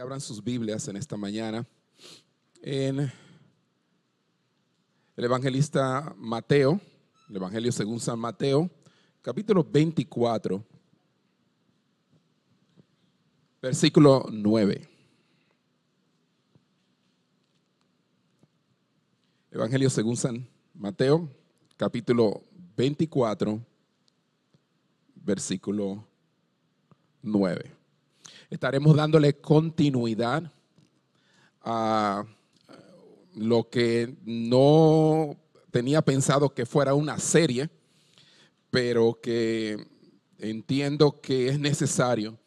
abran sus Biblias en esta mañana en el evangelista Mateo, el Evangelio según San Mateo, capítulo 24, versículo 9. Evangelio según San Mateo, capítulo 24, versículo 9 estaremos dándole continuidad a lo que no tenía pensado que fuera una serie, pero que entiendo que es necesario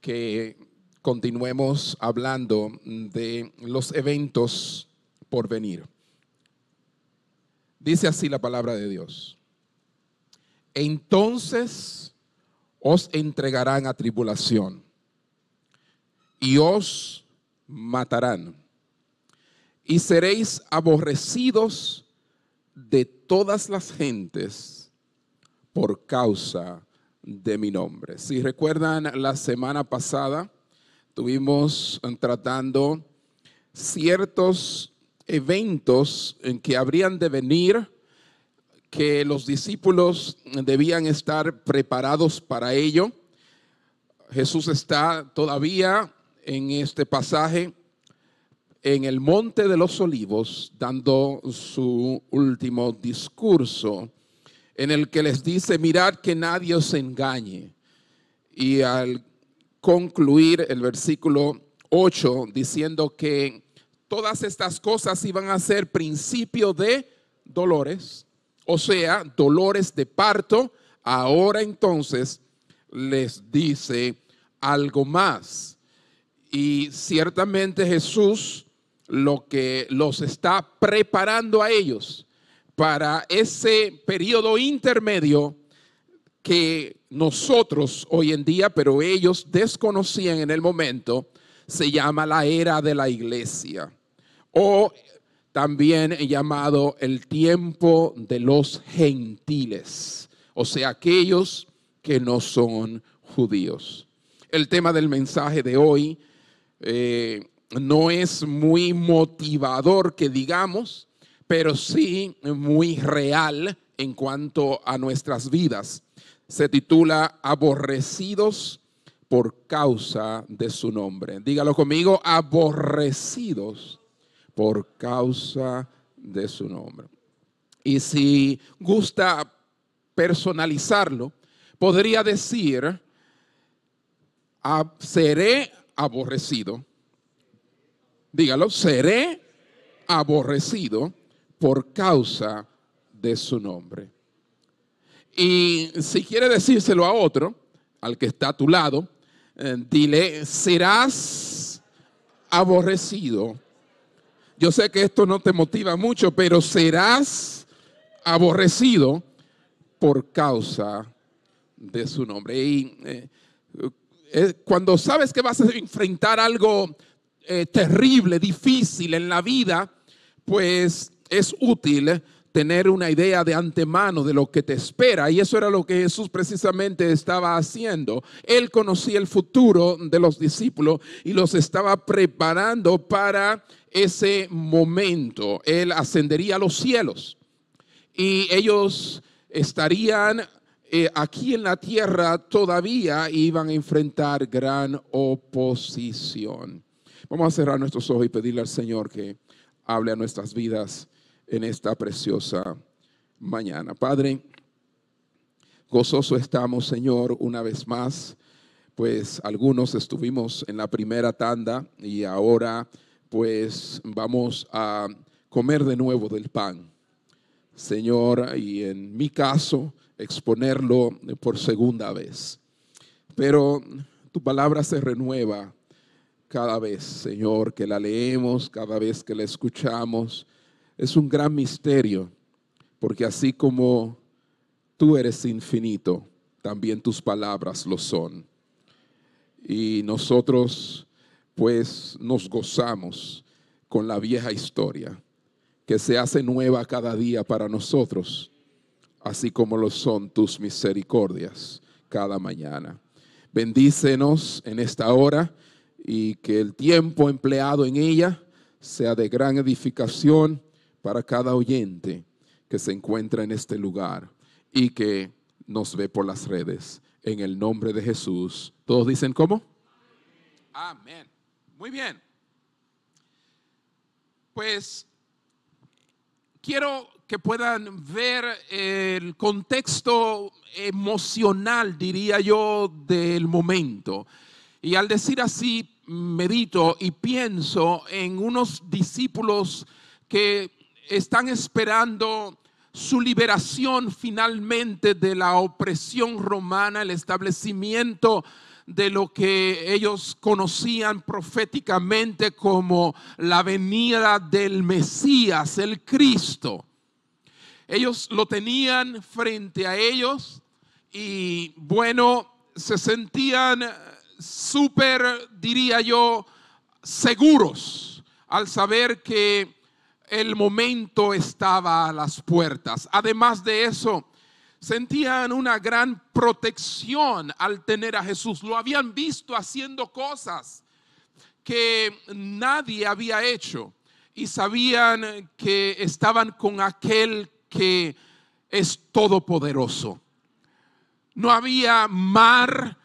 que continuemos hablando de los eventos por venir. Dice así la palabra de Dios. Entonces os entregarán a tribulación y os matarán. Y seréis aborrecidos de todas las gentes por causa de mi nombre. Si recuerdan, la semana pasada tuvimos tratando ciertos eventos en que habrían de venir, que los discípulos debían estar preparados para ello. Jesús está todavía en este pasaje en el Monte de los Olivos dando su último discurso en el que les dice, mirad que nadie os engañe. Y al concluir el versículo 8 diciendo que todas estas cosas iban a ser principio de dolores, o sea, dolores de parto, ahora entonces les dice algo más y ciertamente Jesús lo que los está preparando a ellos para ese periodo intermedio que nosotros hoy en día, pero ellos desconocían en el momento, se llama la era de la iglesia o también llamado el tiempo de los gentiles, o sea, aquellos que no son judíos. El tema del mensaje de hoy eh, no es muy motivador que digamos, pero sí muy real en cuanto a nuestras vidas. Se titula Aborrecidos por causa de su nombre. Dígalo conmigo, aborrecidos por causa de su nombre. Y si gusta personalizarlo, podría decir, ah, seré aborrecido. Dígalo, seré aborrecido por causa de su nombre. Y si quiere decírselo a otro, al que está a tu lado, eh, dile, serás aborrecido. Yo sé que esto no te motiva mucho, pero serás aborrecido por causa de su nombre. Y eh, cuando sabes que vas a enfrentar algo eh, terrible, difícil en la vida, pues es útil tener una idea de antemano de lo que te espera. Y eso era lo que Jesús precisamente estaba haciendo. Él conocía el futuro de los discípulos y los estaba preparando para ese momento. Él ascendería a los cielos y ellos estarían eh, aquí en la tierra todavía iban a enfrentar gran oposición. Vamos a cerrar nuestros ojos y pedirle al Señor que hable a nuestras vidas en esta preciosa mañana. Padre, gozoso estamos, Señor, una vez más, pues algunos estuvimos en la primera tanda y ahora pues vamos a comer de nuevo del pan. Señor, y en mi caso, exponerlo por segunda vez. Pero tu palabra se renueva cada vez, Señor, que la leemos, cada vez que la escuchamos. Es un gran misterio, porque así como tú eres infinito, también tus palabras lo son. Y nosotros, pues, nos gozamos con la vieja historia, que se hace nueva cada día para nosotros así como lo son tus misericordias cada mañana. Bendícenos en esta hora y que el tiempo empleado en ella sea de gran edificación para cada oyente que se encuentra en este lugar y que nos ve por las redes. En el nombre de Jesús. ¿Todos dicen cómo? Amén. Muy bien. Pues quiero que puedan ver el contexto emocional, diría yo, del momento. Y al decir así, medito y pienso en unos discípulos que están esperando su liberación finalmente de la opresión romana, el establecimiento de lo que ellos conocían proféticamente como la venida del Mesías, el Cristo. Ellos lo tenían frente a ellos y bueno, se sentían súper, diría yo, seguros al saber que el momento estaba a las puertas. Además de eso, sentían una gran protección al tener a Jesús. Lo habían visto haciendo cosas que nadie había hecho y sabían que estaban con aquel que es todopoderoso. No había mar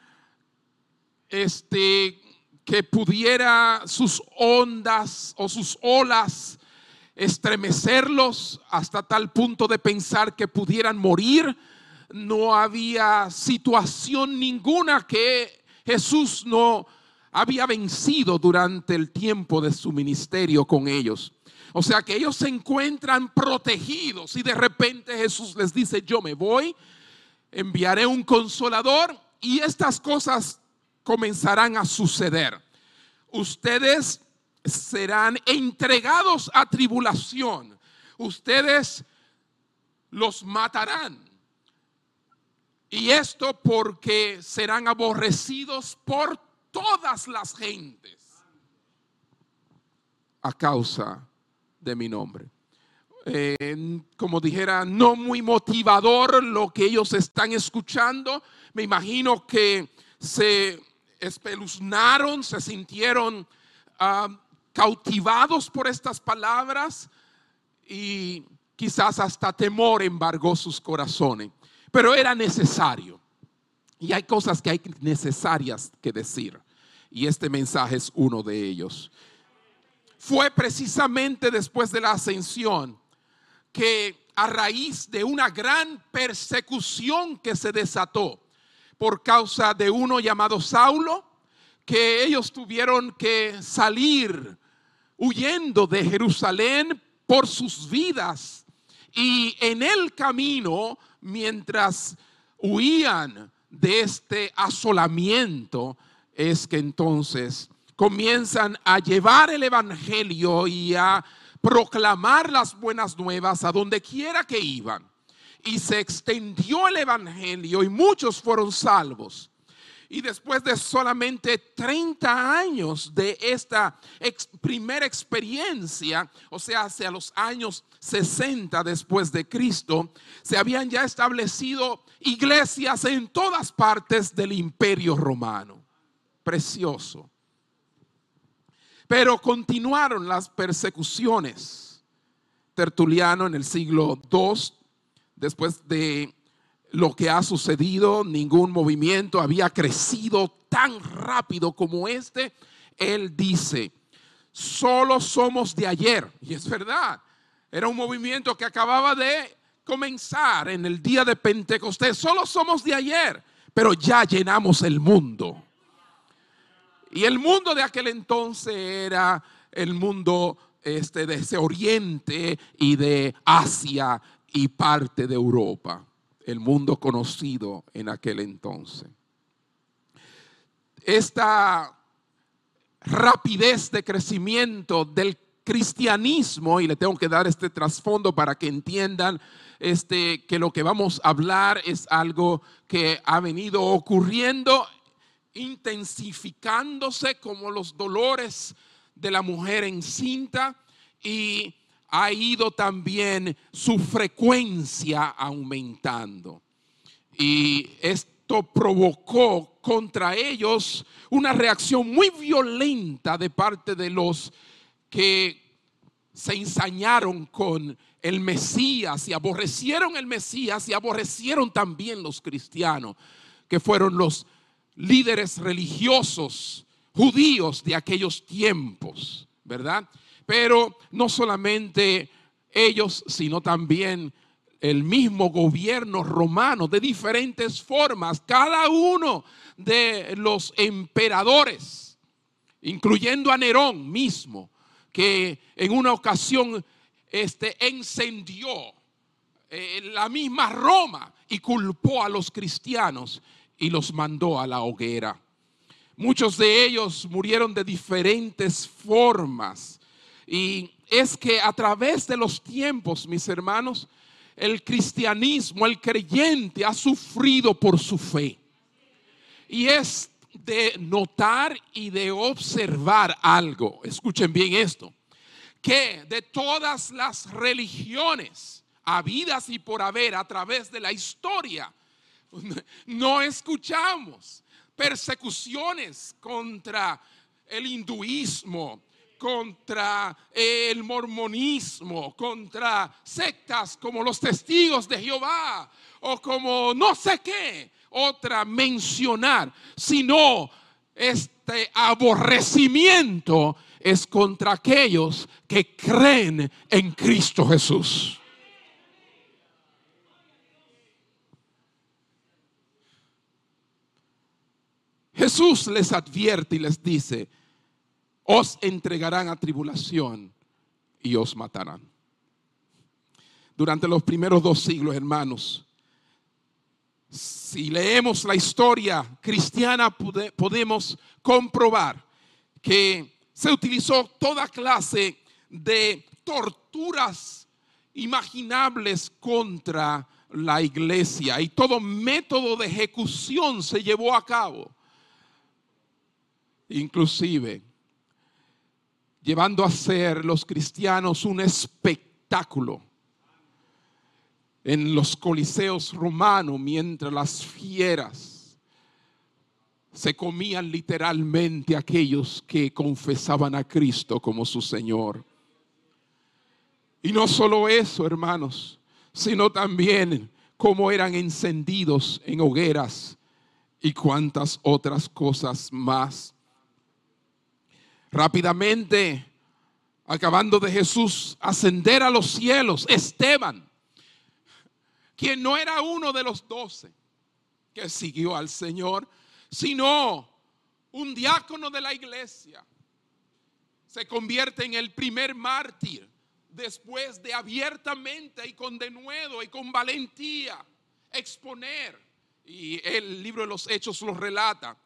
este que pudiera sus ondas o sus olas estremecerlos hasta tal punto de pensar que pudieran morir. No había situación ninguna que Jesús no había vencido durante el tiempo de su ministerio con ellos. O sea que ellos se encuentran protegidos y de repente Jesús les dice, yo me voy, enviaré un consolador y estas cosas comenzarán a suceder. Ustedes serán entregados a tribulación. Ustedes los matarán. Y esto porque serán aborrecidos por todas las gentes a causa de mi nombre. Eh, como dijera, no muy motivador lo que ellos están escuchando. Me imagino que se espeluznaron, se sintieron ah, cautivados por estas palabras y quizás hasta temor embargó sus corazones. Pero era necesario. Y hay cosas que hay necesarias que decir. Y este mensaje es uno de ellos. Fue precisamente después de la ascensión que a raíz de una gran persecución que se desató por causa de uno llamado Saulo, que ellos tuvieron que salir huyendo de Jerusalén por sus vidas. Y en el camino, mientras huían de este asolamiento, es que entonces comienzan a llevar el Evangelio y a proclamar las buenas nuevas a donde quiera que iban. Y se extendió el Evangelio y muchos fueron salvos. Y después de solamente 30 años de esta primera experiencia, o sea, hacia los años 60 después de Cristo, se habían ya establecido iglesias en todas partes del imperio romano. Precioso. Pero continuaron las persecuciones. Tertuliano en el siglo II, después de lo que ha sucedido, ningún movimiento había crecido tan rápido como este. Él dice, solo somos de ayer. Y es verdad, era un movimiento que acababa de comenzar en el día de Pentecostés. Solo somos de ayer, pero ya llenamos el mundo. Y el mundo de aquel entonces era el mundo este, de ese oriente y de Asia y parte de Europa el mundo conocido en aquel entonces. Esta rapidez de crecimiento del cristianismo, y le tengo que dar este trasfondo para que entiendan este, que lo que vamos a hablar es algo que ha venido ocurriendo, intensificándose como los dolores de la mujer encinta y ha ido también su frecuencia aumentando. Y es esto provocó contra ellos una reacción muy violenta de parte de los que se ensañaron con el Mesías y aborrecieron el Mesías y aborrecieron también los cristianos, que fueron los líderes religiosos judíos de aquellos tiempos, ¿verdad? Pero no solamente ellos, sino también el mismo gobierno romano de diferentes formas, cada uno de los emperadores, incluyendo a Nerón mismo, que en una ocasión este, encendió eh, la misma Roma y culpó a los cristianos y los mandó a la hoguera. Muchos de ellos murieron de diferentes formas. Y es que a través de los tiempos, mis hermanos, el cristianismo, el creyente ha sufrido por su fe. Y es de notar y de observar algo. Escuchen bien esto. Que de todas las religiones habidas y por haber a través de la historia, no escuchamos persecuciones contra el hinduismo, contra el mormonismo, contra sectas como los testigos de Jehová o como no sé qué otra mencionar, sino este aborrecimiento es contra aquellos que creen en Cristo Jesús. Jesús les advierte y les dice, os entregarán a tribulación y os matarán. Durante los primeros dos siglos, hermanos, si leemos la historia cristiana, podemos comprobar que se utilizó toda clase de torturas imaginables contra la iglesia y todo método de ejecución se llevó a cabo inclusive llevando a ser los cristianos un espectáculo en los coliseos romanos mientras las fieras se comían literalmente aquellos que confesaban a Cristo como su Señor. Y no solo eso, hermanos, sino también cómo eran encendidos en hogueras y cuantas otras cosas más. Rápidamente, acabando de Jesús ascender a los cielos, Esteban, quien no era uno de los doce que siguió al Señor, sino un diácono de la iglesia, se convierte en el primer mártir después de abiertamente y con denuedo y con valentía exponer, y el libro de los hechos lo relata,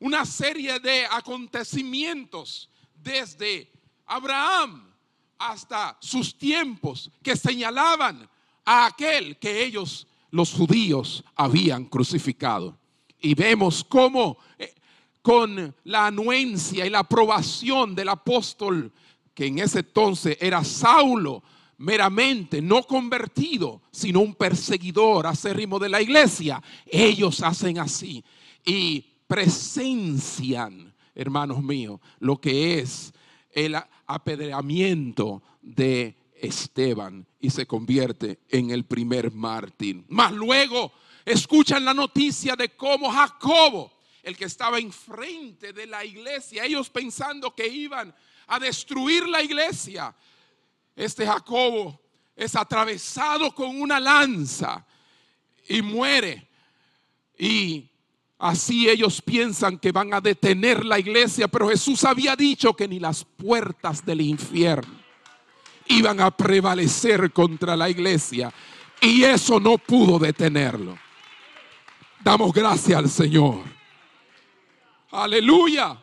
una serie de acontecimientos desde Abraham hasta sus tiempos que señalaban a aquel que ellos, los judíos, habían crucificado. Y vemos cómo eh, con la anuencia y la aprobación del apóstol, que en ese entonces era Saulo, meramente no convertido, sino un perseguidor acérrimo de la iglesia, ellos hacen así. Y presencian, hermanos míos, lo que es el apedreamiento de Esteban y se convierte en el primer mártir. Más luego escuchan la noticia de cómo Jacobo, el que estaba enfrente de la iglesia, ellos pensando que iban a destruir la iglesia, este Jacobo es atravesado con una lanza y muere. Y Así ellos piensan que van a detener la iglesia, pero Jesús había dicho que ni las puertas del infierno iban a prevalecer contra la iglesia. Y eso no pudo detenerlo. Damos gracias al Señor. Aleluya.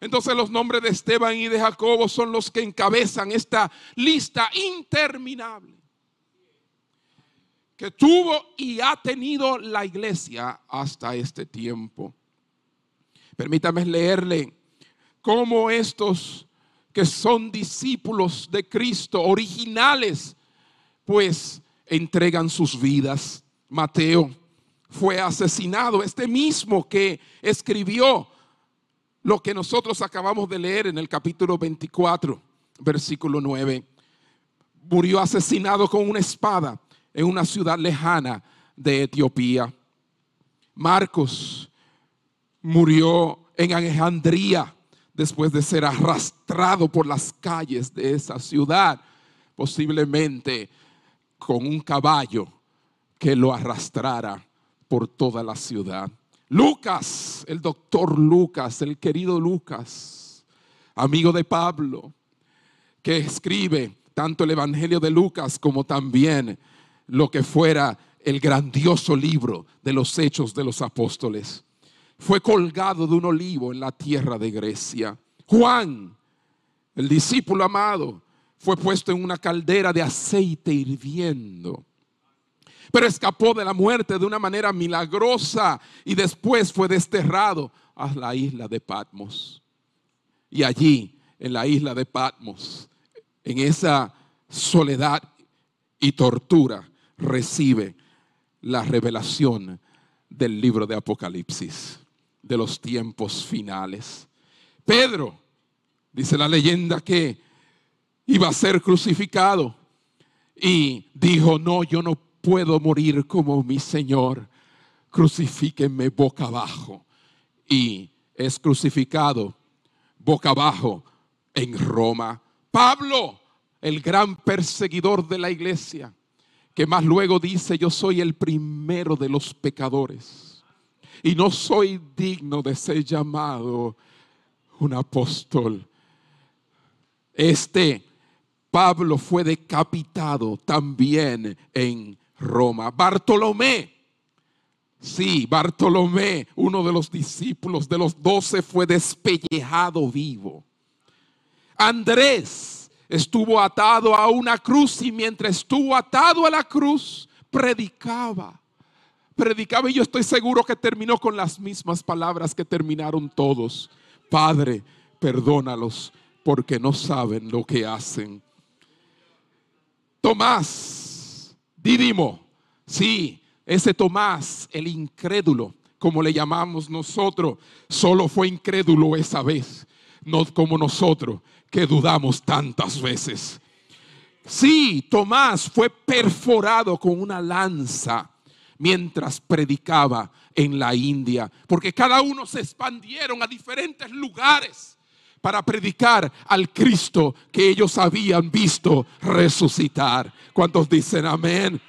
Entonces los nombres de Esteban y de Jacobo son los que encabezan esta lista interminable que tuvo y ha tenido la iglesia hasta este tiempo. Permítame leerle cómo estos que son discípulos de Cristo, originales, pues entregan sus vidas. Mateo fue asesinado, este mismo que escribió lo que nosotros acabamos de leer en el capítulo 24, versículo 9. Murió asesinado con una espada en una ciudad lejana de Etiopía. Marcos murió en Alejandría después de ser arrastrado por las calles de esa ciudad, posiblemente con un caballo que lo arrastrara por toda la ciudad. Lucas, el doctor Lucas, el querido Lucas, amigo de Pablo, que escribe tanto el Evangelio de Lucas como también lo que fuera el grandioso libro de los hechos de los apóstoles fue colgado de un olivo en la tierra de Grecia. Juan, el discípulo amado, fue puesto en una caldera de aceite hirviendo. Pero escapó de la muerte de una manera milagrosa y después fue desterrado a la isla de Patmos. Y allí, en la isla de Patmos, en esa soledad y tortura, recibe la revelación del libro de Apocalipsis de los tiempos finales. Pedro, dice la leyenda que iba a ser crucificado y dijo, no, yo no puedo morir como mi Señor, crucifíquenme boca abajo. Y es crucificado boca abajo en Roma. Pablo, el gran perseguidor de la iglesia, que más luego dice, yo soy el primero de los pecadores y no soy digno de ser llamado un apóstol. Este Pablo fue decapitado también en Roma. Bartolomé, sí, Bartolomé, uno de los discípulos de los doce, fue despellejado vivo. Andrés estuvo atado a una cruz y mientras estuvo atado a la cruz, predicaba predicaba y yo estoy seguro que terminó con las mismas palabras que terminaron todos. Padre, perdónalos porque no saben lo que hacen. Tomás, Didimo, sí, ese Tomás, el incrédulo, como le llamamos nosotros, solo fue incrédulo esa vez, no como nosotros que dudamos tantas veces. Sí, Tomás fue perforado con una lanza mientras predicaba en la India, porque cada uno se expandieron a diferentes lugares para predicar al Cristo que ellos habían visto resucitar. ¿Cuántos dicen amén?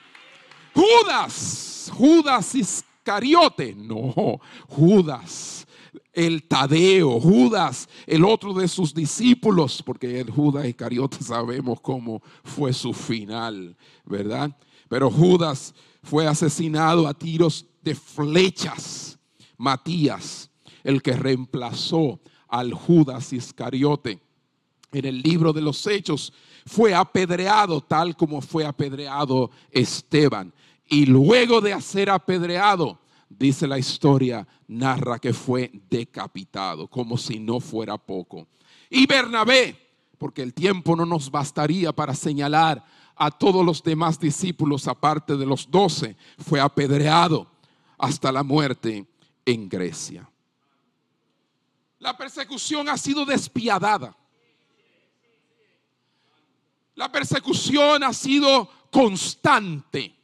Judas, Judas Iscariote, no, Judas el Tadeo, Judas, el otro de sus discípulos, porque el Judas Iscariote sabemos cómo fue su final, ¿verdad? Pero Judas fue asesinado a tiros de flechas. Matías, el que reemplazó al Judas Iscariote en el libro de los Hechos, fue apedreado tal como fue apedreado Esteban. Y luego de ser apedreado, dice la historia, narra que fue decapitado, como si no fuera poco. Y Bernabé, porque el tiempo no nos bastaría para señalar a todos los demás discípulos, aparte de los doce, fue apedreado hasta la muerte en Grecia. La persecución ha sido despiadada. La persecución ha sido constante.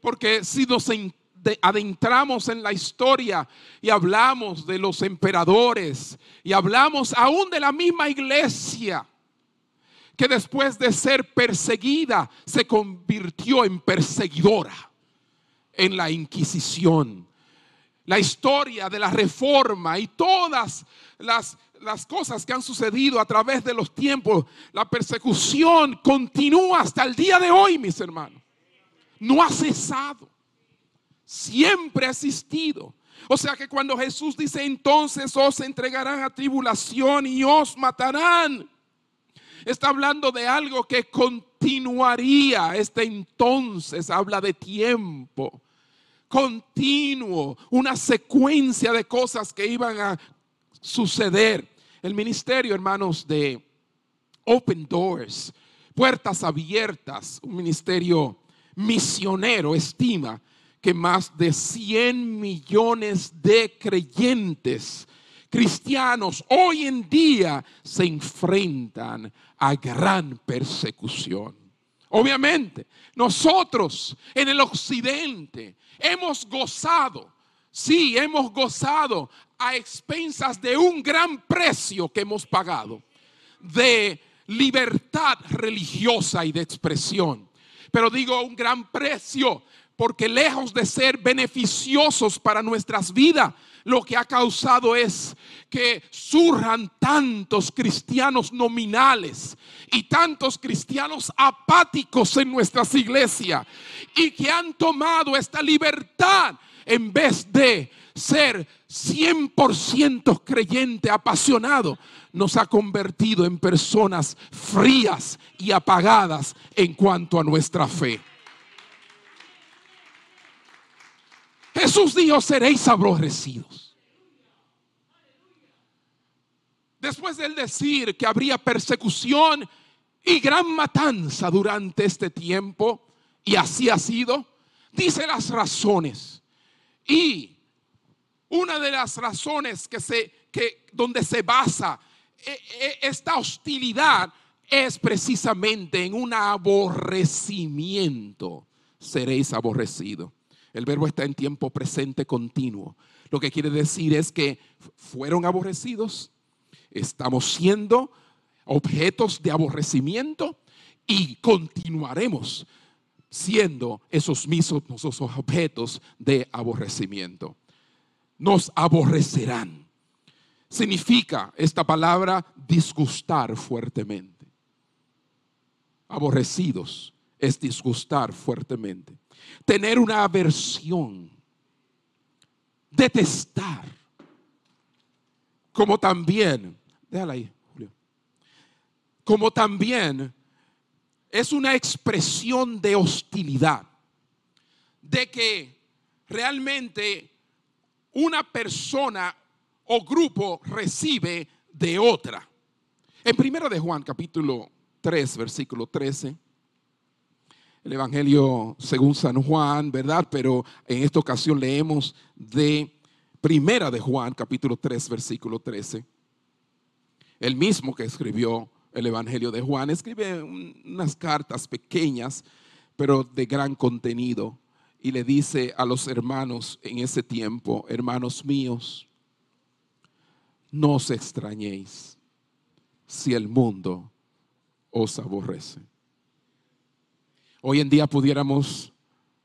Porque si nos adentramos en la historia y hablamos de los emperadores y hablamos aún de la misma iglesia, que después de ser perseguida se convirtió en perseguidora en la Inquisición. La historia de la reforma y todas las, las cosas que han sucedido a través de los tiempos, la persecución continúa hasta el día de hoy, mis hermanos. No ha cesado. Siempre ha existido. O sea que cuando Jesús dice entonces os entregarán a tribulación y os matarán está hablando de algo que continuaría. Este entonces habla de tiempo continuo, una secuencia de cosas que iban a suceder. El ministerio, hermanos, de Open Doors, puertas abiertas, un ministerio misionero, estima que más de 100 millones de creyentes cristianos hoy en día se enfrentan a gran persecución. Obviamente, nosotros en el occidente hemos gozado, sí, hemos gozado a expensas de un gran precio que hemos pagado, de libertad religiosa y de expresión. Pero digo un gran precio porque lejos de ser beneficiosos para nuestras vidas, lo que ha causado es que surjan tantos cristianos nominales y tantos cristianos apáticos en nuestras iglesias y que han tomado esta libertad en vez de ser 100% creyente, apasionado, nos ha convertido en personas frías y apagadas en cuanto a nuestra fe. Jesús dijo, seréis aborrecidos. Después de él decir que habría persecución y gran matanza durante este tiempo, y así ha sido, dice las razones. Y una de las razones que se, que, donde se basa e, e, esta hostilidad es precisamente en un aborrecimiento. Seréis aborrecidos. El verbo está en tiempo presente continuo. Lo que quiere decir es que fueron aborrecidos, estamos siendo objetos de aborrecimiento y continuaremos siendo esos mismos objetos de aborrecimiento. Nos aborrecerán. Significa esta palabra disgustar fuertemente. Aborrecidos es disgustar fuertemente tener una aversión, detestar, como también, déjala ahí, Julio, como también es una expresión de hostilidad, de que realmente una persona o grupo recibe de otra. En primero de Juan capítulo 3, versículo 13, el Evangelio según San Juan, ¿verdad? Pero en esta ocasión leemos de Primera de Juan, capítulo 3, versículo 13. El mismo que escribió el Evangelio de Juan escribe unas cartas pequeñas, pero de gran contenido. Y le dice a los hermanos en ese tiempo, hermanos míos, no os extrañéis si el mundo os aborrece. Hoy en día pudiéramos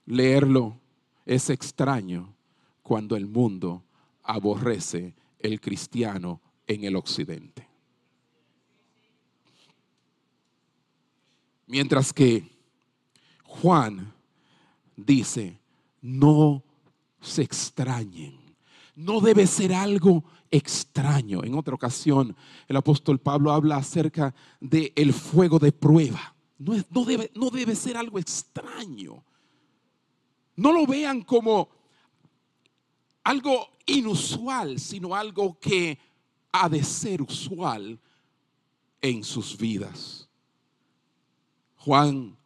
leerlo, es extraño cuando el mundo aborrece el cristiano en el occidente. Mientras que Juan dice, no se extrañen, no debe ser algo extraño. En otra ocasión, el apóstol Pablo habla acerca del el fuego de prueba. No, debe, no debe ser algo extraño. No lo vean como algo inusual, sino algo que ha de ser usual en sus vidas. Juan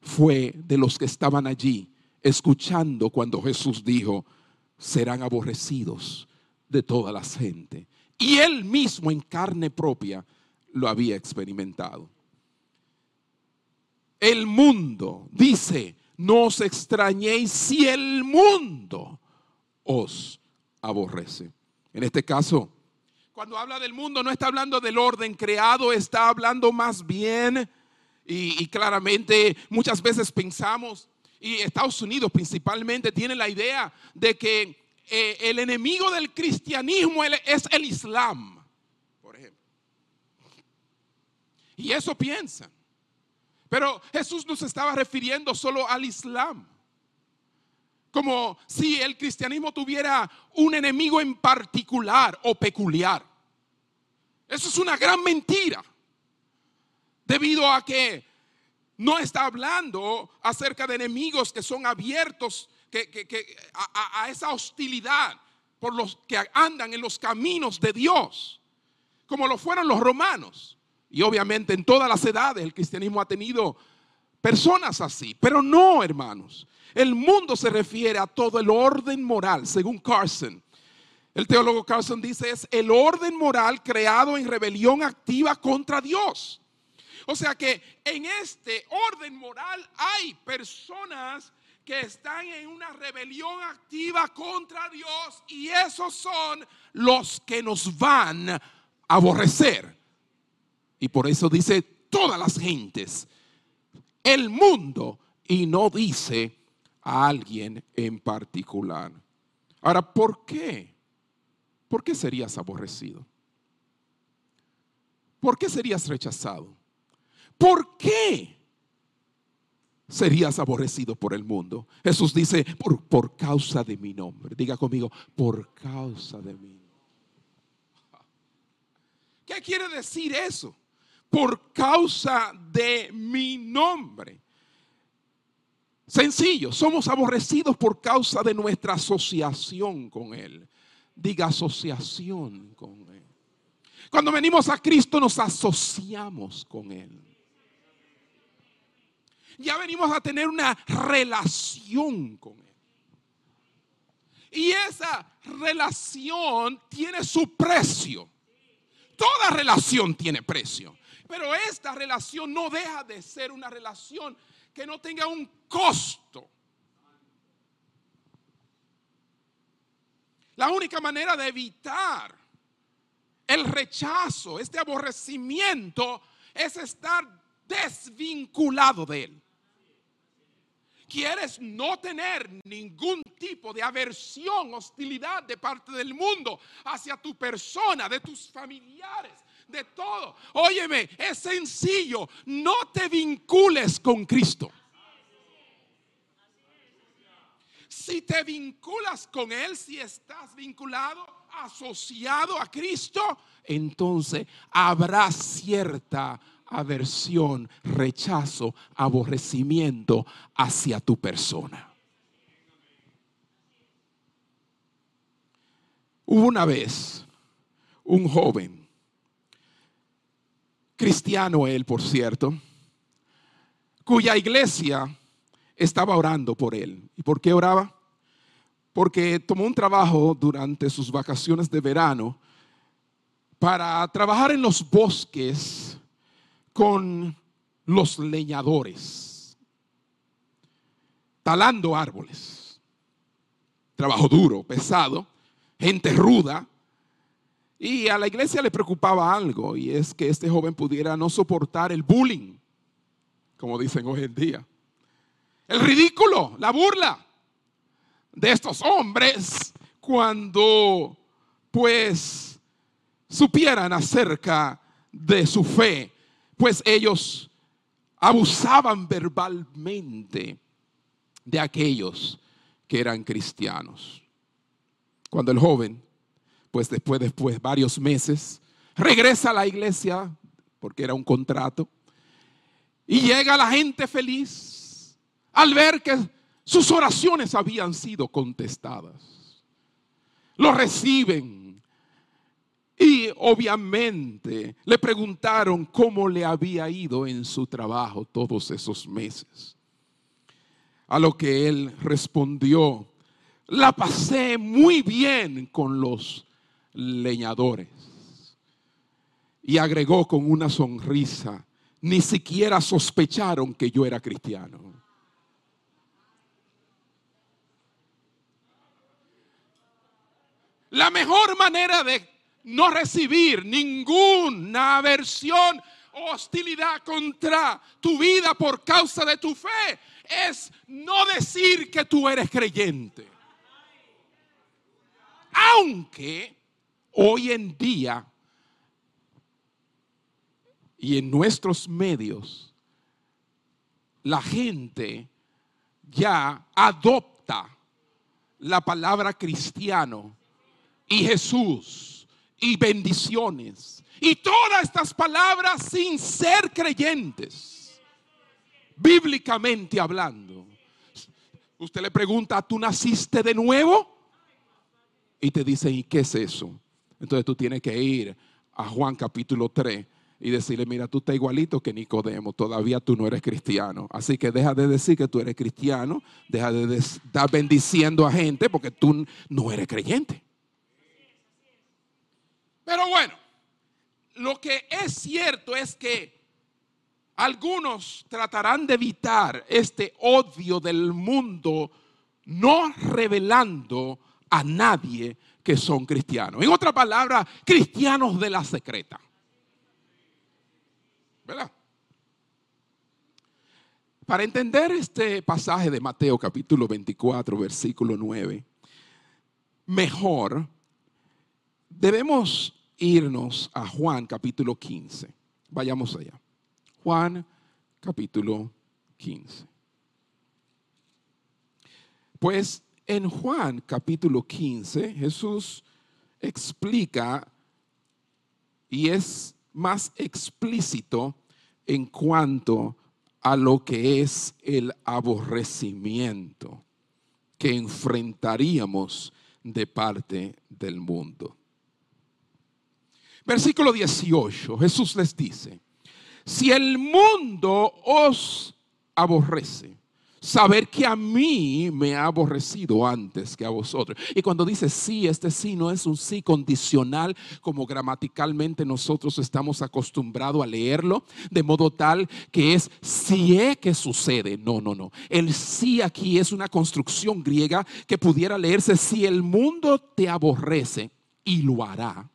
fue de los que estaban allí escuchando cuando Jesús dijo, serán aborrecidos de toda la gente. Y él mismo en carne propia lo había experimentado el mundo. Dice, no os extrañéis si el mundo os aborrece. En este caso, cuando habla del mundo no está hablando del orden creado, está hablando más bien y, claramente muchas veces pensamos, y Estados Unidos principalmente tiene la idea de que eh, el enemigo del cristianismo es el Islam, por ejemplo. Y eso piensan. Pero Jesús no se estaba refiriendo solo al Islam. Como si el cristianismo tuviera un enemigo en particular o peculiar. Eso es una gran mentira. Debido a que no está hablando acerca de enemigos que son abiertos que, a esa hostilidad por los que andan en los caminos de Dios, como lo fueron los romanos. Y obviamente en todas las edades el cristianismo ha tenido personas así. Pero no, hermanos. El mundo se refiere a todo el orden moral, según Carson. El teólogo Carson dice es el orden moral creado en rebelión activa contra Dios. O sea que en este orden moral hay personas que están en una rebelión activa contra Dios y esos son los que nos van a aborrecer. Y por eso dice todas las gentes, el mundo, y no dice a alguien en particular. Ahora, ¿por qué? ¿por qué serías aborrecido? ¿Por qué serías rechazado? ¿Por qué serías aborrecido por el mundo? Jesús dice, por, por causa de mi nombre. Diga conmigo, por causa de mí. ¿Qué quiere decir eso? Por causa de mi nombre. Sencillo, somos aborrecidos por causa de nuestra asociación con Él diga asociación con Él. Cuando venimos a Cristo nos asociamos con Él. Ya venimos a tener una relación con Él. Y esa relación tiene su precio. Toda relación tiene precio. Pero esta relación no deja de ser una relación que no tenga un costo. La única manera de evitar el rechazo, este aborrecimiento, es estar desvinculado de Él. Quieres no tener ningún tipo de aversión, hostilidad de parte del mundo hacia tu persona, de tus familiares, de todo. Óyeme, es sencillo, no te vincules con Cristo. Si te vinculas con Él, si estás vinculado, asociado a Cristo, entonces habrá cierta aversión, rechazo, aborrecimiento hacia tu persona. Hubo una vez un joven, cristiano él, por cierto, cuya iglesia estaba orando por él. ¿Y por qué oraba? porque tomó un trabajo durante sus vacaciones de verano para trabajar en los bosques con los leñadores, talando árboles. Trabajo duro, pesado, gente ruda. Y a la iglesia le preocupaba algo, y es que este joven pudiera no soportar el bullying, como dicen hoy en día. El ridículo, la burla de estos hombres cuando pues supieran acerca de su fe, pues ellos abusaban verbalmente de aquellos que eran cristianos. Cuando el joven, pues después, después, varios meses, regresa a la iglesia, porque era un contrato, y llega la gente feliz al ver que sus oraciones habían sido contestadas. Lo reciben. Y obviamente le preguntaron cómo le había ido en su trabajo todos esos meses. A lo que él respondió, la pasé muy bien con los leñadores. Y agregó con una sonrisa, ni siquiera sospecharon que yo era cristiano. La mejor manera de no recibir ninguna aversión o hostilidad contra tu vida por causa de tu fe es no decir que tú eres creyente. Aunque hoy en día y en nuestros medios la gente ya adopta la palabra cristiano y Jesús y bendiciones y todas estas palabras sin ser creyentes, bíblicamente hablando. Usted le pregunta, ¿tú naciste de nuevo? Y te dice, ¿y qué es eso? Entonces tú tienes que ir a Juan capítulo 3 y decirle, mira, tú estás igualito que Nicodemo, todavía tú no eres cristiano. Así que deja de decir que tú eres cristiano, deja de estar bendiciendo a gente porque tú no eres creyente. Pero bueno, lo que es cierto es que algunos tratarán de evitar este odio del mundo no revelando a nadie que son cristianos. En otra palabra, cristianos de la secreta. ¿Verdad? Para entender este pasaje de Mateo capítulo 24, versículo 9, mejor debemos irnos a Juan capítulo 15. Vayamos allá. Juan capítulo 15. Pues en Juan capítulo 15 Jesús explica y es más explícito en cuanto a lo que es el aborrecimiento que enfrentaríamos de parte del mundo. Versículo 18, Jesús les dice, si el mundo os aborrece, saber que a mí me ha aborrecido antes que a vosotros. Y cuando dice sí, este sí no es un sí condicional como gramaticalmente nosotros estamos acostumbrados a leerlo, de modo tal que es si es que sucede. No, no, no. El sí aquí es una construcción griega que pudiera leerse si el mundo te aborrece y lo hará.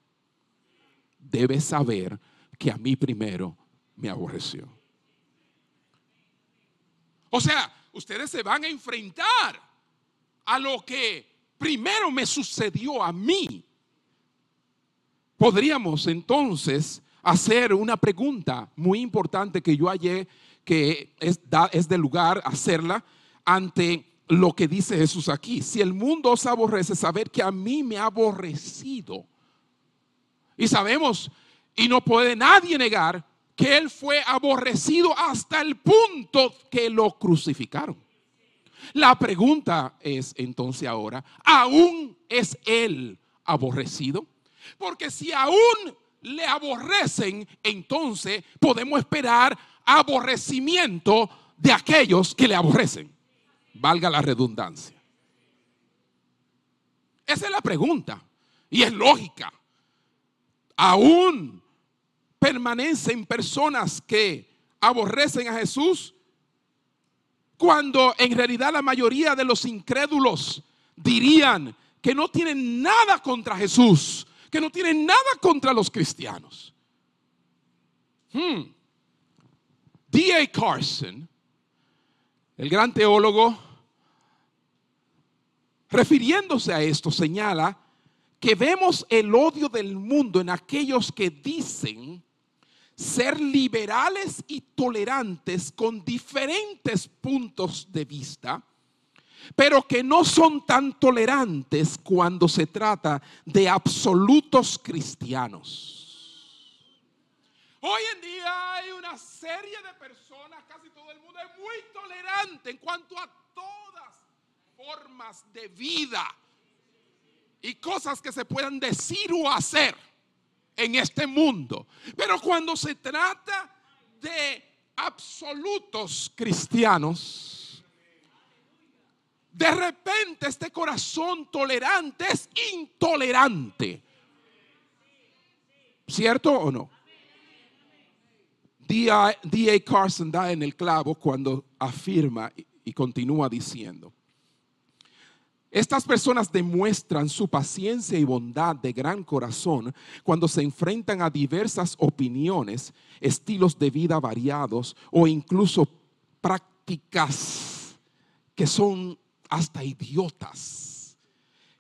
Debes saber que a mí primero me aborreció. O sea, ustedes se van a enfrentar a lo que primero me sucedió a mí. Podríamos entonces hacer una pregunta muy importante que yo hallé que es, es de lugar hacerla ante lo que dice Jesús aquí. Si el mundo os aborrece, saber que a mí me ha aborrecido. Y sabemos, y no puede nadie negar, que él fue aborrecido hasta el punto que lo crucificaron. La pregunta es entonces ahora, ¿aún es él aborrecido? Porque si aún le aborrecen, entonces podemos esperar aborrecimiento de aquellos que le aborrecen. Valga la redundancia. Esa es la pregunta. Y es lógica. Aún permanecen personas que aborrecen a Jesús, cuando en realidad la mayoría de los incrédulos dirían que no tienen nada contra Jesús, que no tienen nada contra los cristianos. Hmm. D.A. Carson, el gran teólogo, refiriéndose a esto, señala que vemos el odio del mundo en aquellos que dicen ser liberales y tolerantes con diferentes puntos de vista, pero que no son tan tolerantes cuando se trata de absolutos cristianos. Hoy en día hay una serie de personas, casi todo el mundo es muy tolerante en cuanto a todas formas de vida y cosas que se puedan decir o hacer en este mundo. Pero cuando se trata de absolutos cristianos, de repente este corazón tolerante es intolerante. ¿Cierto o no? D.A. Carson da en el clavo cuando afirma y continúa diciendo, estas personas demuestran su paciencia y bondad de gran corazón cuando se enfrentan a diversas opiniones, estilos de vida variados o incluso prácticas que son hasta idiotas.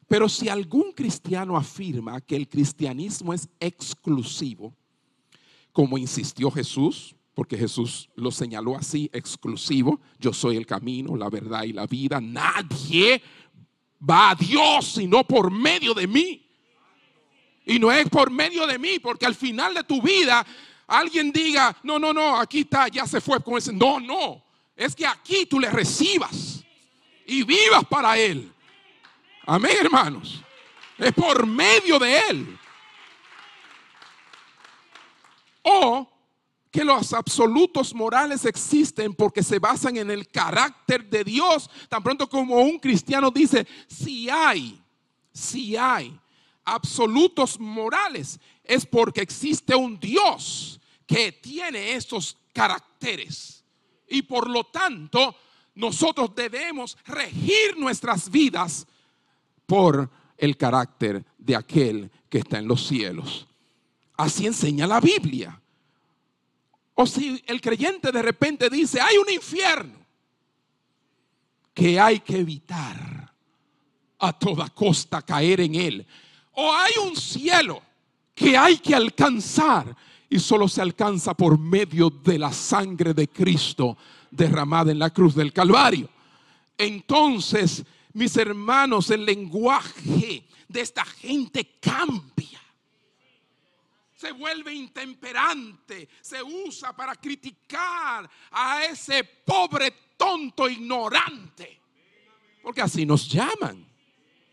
Pero si algún cristiano afirma que el cristianismo es exclusivo, como insistió Jesús, porque Jesús lo señaló así, exclusivo, yo soy el camino, la verdad y la vida, nadie va a Dios, sino por medio de mí. Y no es por medio de mí, porque al final de tu vida alguien diga, no, no, no, aquí está, ya se fue con ese. No, no, es que aquí tú le recibas y vivas para Él. Amén, hermanos. Es por medio de Él. O que los absolutos morales existen porque se basan en el carácter de Dios. Tan pronto como un cristiano dice, si hay, si hay absolutos morales, es porque existe un Dios que tiene estos caracteres. Y por lo tanto, nosotros debemos regir nuestras vidas por el carácter de aquel que está en los cielos. Así enseña la Biblia. O si el creyente de repente dice, hay un infierno que hay que evitar a toda costa caer en él. O hay un cielo que hay que alcanzar y solo se alcanza por medio de la sangre de Cristo derramada en la cruz del Calvario. Entonces, mis hermanos, el lenguaje de esta gente cambia. Se vuelve intemperante, se usa para criticar a ese pobre tonto ignorante. Porque así nos llaman.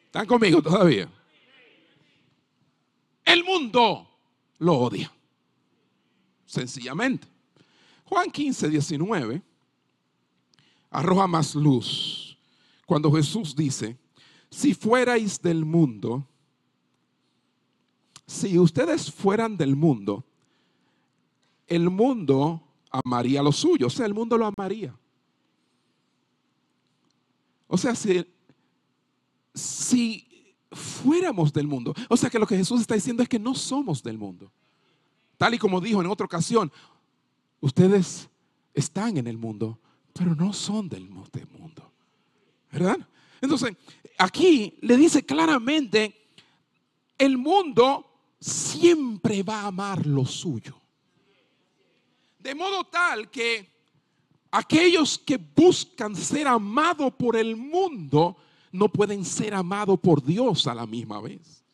¿Están conmigo todavía? El mundo lo odia. Sencillamente. Juan 15, 19 arroja más luz cuando Jesús dice, si fuerais del mundo, si ustedes fueran del mundo, el mundo amaría lo suyo, o sea, el mundo lo amaría. O sea, si, fuéramos del mundo. O sea que lo que Jesús está diciendo es que no somos del mundo. Tal y como dijo en otra ocasión, ustedes están en el mundo, pero no son del mundo. ¿Verdad? Entonces, aquí le dice claramente, el mundo siempre va a amar lo suyo. De modo tal que aquellos que buscan ser amados por el mundo, no pueden ser amados por Dios a la misma vez.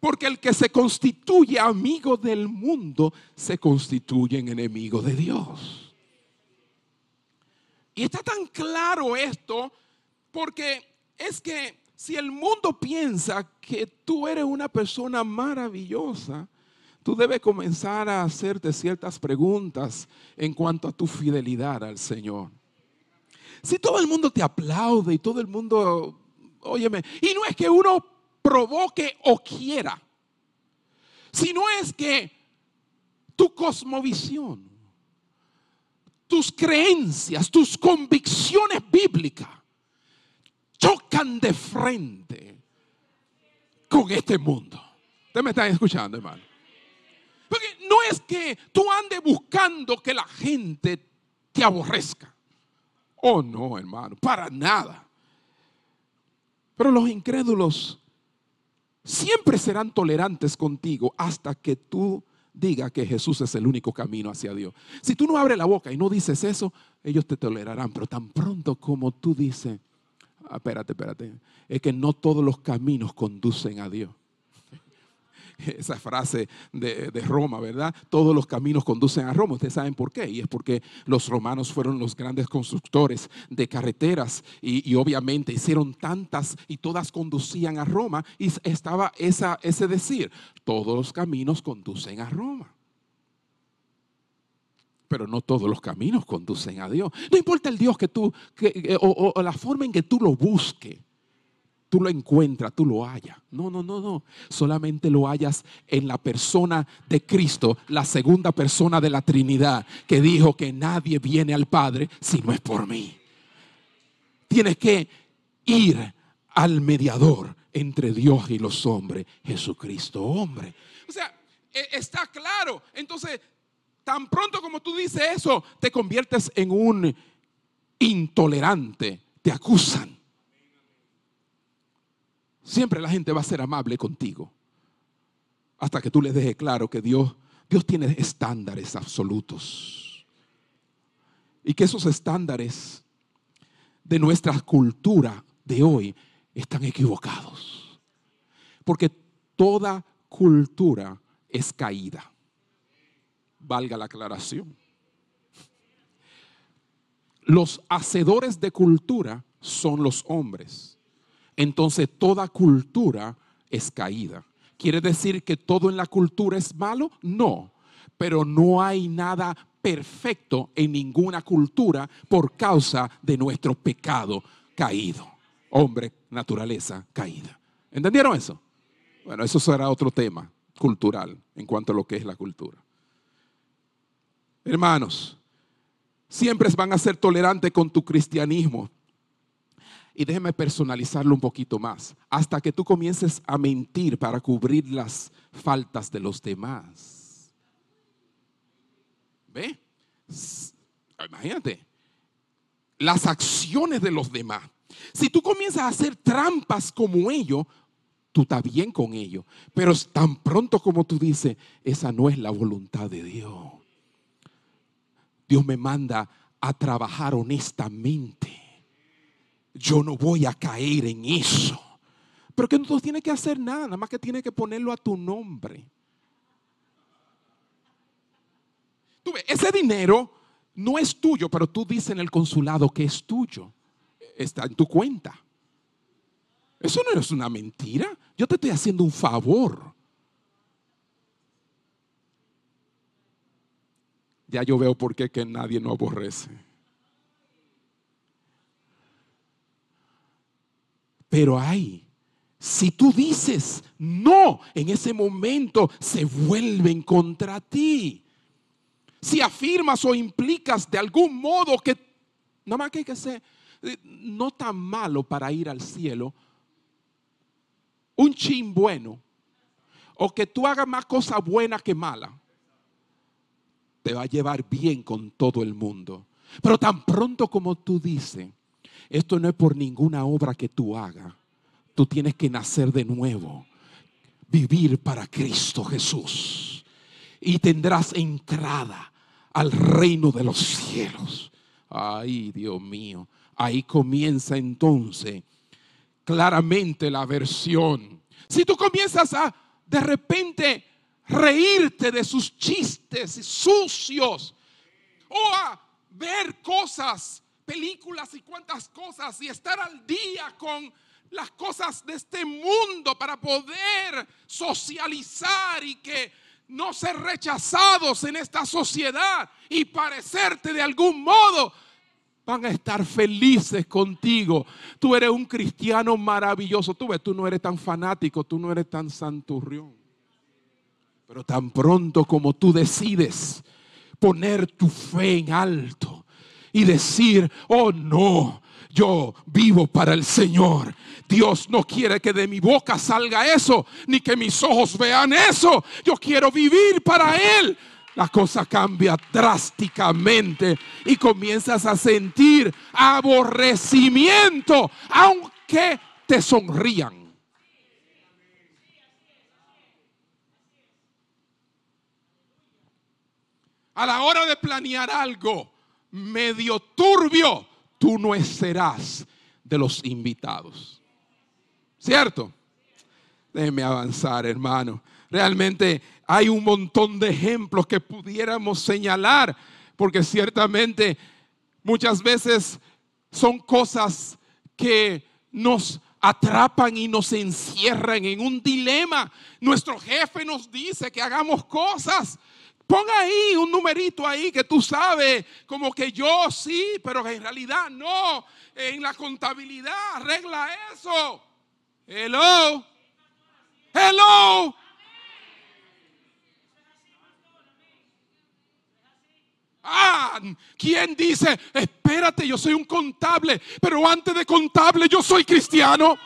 Porque el que se constituye amigo del mundo se constituye en enemigo de Dios. Y está tan claro esto porque es que si el mundo piensa que tú eres una persona maravillosa, tú debes comenzar a hacerte ciertas preguntas en cuanto a tu fidelidad al Señor. Si todo el mundo te aplaude y todo el mundo, óyeme, y no es que uno provoque o quiera, sino es que tu cosmovisión, tus creencias, tus convicciones bíblicas chocan de frente con este mundo. Ustedes me están escuchando, hermano. Porque no es que tú andes buscando que la gente te aborrezca. Oh, no, hermano, para nada. Pero los incrédulos siempre serán tolerantes contigo hasta que tú digas que Jesús es el único camino hacia Dios. Si tú no abres la boca y no dices eso, ellos te tolerarán. Pero tan pronto como tú dices, espérate, espérate, es que no todos los caminos conducen a Dios. esa frase de, Roma, ¿verdad? Todos los caminos conducen a Roma. Ustedes saben por qué. Y es porque los romanos fueron los grandes constructores de carreteras y, obviamente hicieron tantas y todas conducían a Roma. Y estaba esa, ese decir, todos los caminos conducen a Roma pero no todos los caminos conducen a Dios. No importa el Dios que tú, que, o, o, la forma en que tú lo busques tú lo encuentras, tú lo hallas. No, no, no, no. Solamente lo hallas en la persona de Cristo, la segunda persona de la Trinidad, que dijo que nadie viene al Padre si no es por mí. Tienes que ir al mediador entre Dios y los hombres, Jesucristo, hombre. O sea, e, está claro. Entonces, tan pronto como tú dices eso, te conviertes en un intolerante. Te acusan Siempre la gente va a ser amable contigo. Hasta que tú les dejes claro que Dios, Dios tiene estándares absolutos. Y que esos estándares de nuestra cultura de hoy están equivocados. Porque toda cultura es caída. Valga la aclaración. Los hacedores de cultura son los hombres entonces toda cultura es caída. ¿Quiere decir que todo en la cultura es malo? No. pero no hay nada perfecto en ninguna cultura por causa de nuestro pecado caído. Hombre, naturaleza caída. ¿Entendieron eso? Bueno, eso será otro tema cultural en cuanto a lo que es la cultura. Hermanos, siempre van a ser tolerantes con tu cristianismo. Y déjeme personalizarlo un poquito más, hasta que tú comiences a mentir para cubrir las faltas de los demás. ¿Ve? Imagínate, las acciones de los demás. Si tú comienzas a hacer trampas como ellos, tú estás bien con ellos. Pero tan pronto como tú dices, esa no es la voluntad de Dios. Dios me manda a trabajar honestamente. Yo no voy a caer en eso. Pero que no tiene que hacer nada, nada más que tiene que ponerlo a tu nombre. Ese dinero no es tuyo, pero tú dices en el consulado que es tuyo. Está en tu cuenta. Eso no es una mentira. Yo te estoy haciendo un favor. Ya yo veo por qué que nadie no aborrece. Pero hay, si tú dices no, en ese momento se vuelven contra ti. Si afirmas o implicas de algún modo que, nada más que hay que ser eh, no tan malo para ir al cielo, un chin bueno, o que tú hagas más cosas buenas que malas, te va a llevar bien con todo el mundo. Pero tan pronto como tú dices, esto no es por ninguna obra que tú hagas. Tú tienes que nacer de nuevo, vivir para Cristo Jesús. Y tendrás entrada al reino de los cielos. Ay, Dios mío. Ahí comienza entonces claramente la versión. Si tú comienzas a de repente reírte de sus chistes sucios o a ver cosas películas y cuantas cosas y estar al día con las cosas de este mundo para poder socializar y que no ser rechazados en esta sociedad y parecerte de algún modo, van a estar felices contigo. Tú eres un cristiano maravilloso. Tú ves, tú no eres tan fanático, tú no eres tan santurrión. Pero tan pronto como tú decides poner tu fe en alto, y decir, oh no, yo vivo para el Señor. Dios no quiere que de mi boca salga eso, ni que mis ojos vean eso. Yo quiero vivir para Él. La cosa cambia drásticamente y comienzas a sentir aborrecimiento, aunque te sonrían. A la hora de planear algo, medio turbio, tú no serás de los invitados. ¿Cierto? Déjeme avanzar, hermano. Realmente hay un montón de ejemplos que pudiéramos señalar, porque ciertamente muchas veces son cosas que nos atrapan y nos encierran en un dilema. Nuestro jefe nos dice que hagamos cosas Ponga ahí un numerito ahí que tú sabes, como que yo sí, pero en realidad no. En la contabilidad arregla eso. Hello. Hello. Ah, ¿quién dice, espérate, yo soy un contable, pero antes de contable yo soy cristiano?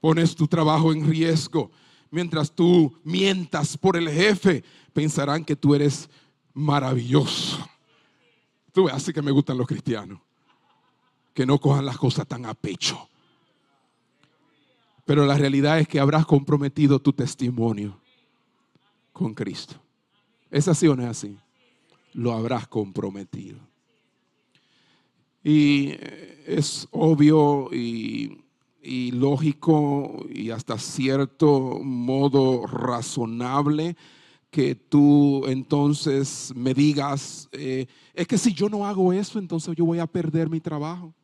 Pones tu trabajo en riesgo. Mientras tú mientas por el jefe, pensarán que tú eres maravilloso. Tú ves, así que me gustan los cristianos. Que no cojan las cosas tan a pecho. Pero la realidad es que habrás comprometido tu testimonio con Cristo. ¿Es así o no es así? Lo habrás comprometido. Y es obvio y y lógico y hasta cierto modo razonable que tú entonces me digas, eh, es que si yo no hago eso, entonces yo voy a perder mi trabajo.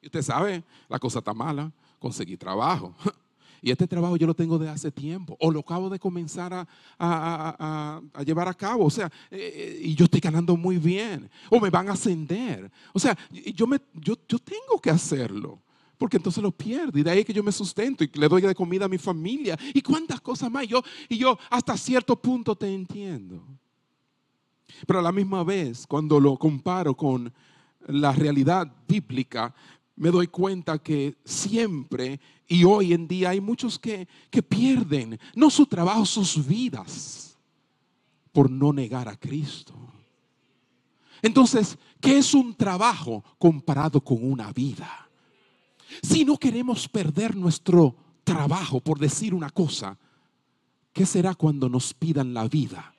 Y usted sabe, la cosa está mala, conseguí trabajo. Y este trabajo yo lo tengo de hace tiempo, o lo acabo de comenzar a, llevar a cabo, o sea, eh, eh, y yo estoy ganando muy bien, o me van a ascender. O sea, yo, me, yo, yo tengo que hacerlo porque entonces lo pierdo. Y de ahí que yo me sustento y le doy de comida a mi familia y cuántas cosas más. Yo, y yo hasta cierto punto te entiendo. Pero a la misma vez, cuando lo comparo con la realidad bíblica, me doy cuenta que siempre y hoy en día hay muchos que, que pierden, no su trabajo, sus vidas, por no negar a Cristo. Entonces, ¿qué es un trabajo comparado con una vida? Si no queremos perder nuestro trabajo por decir una cosa, ¿qué será cuando nos pidan la vida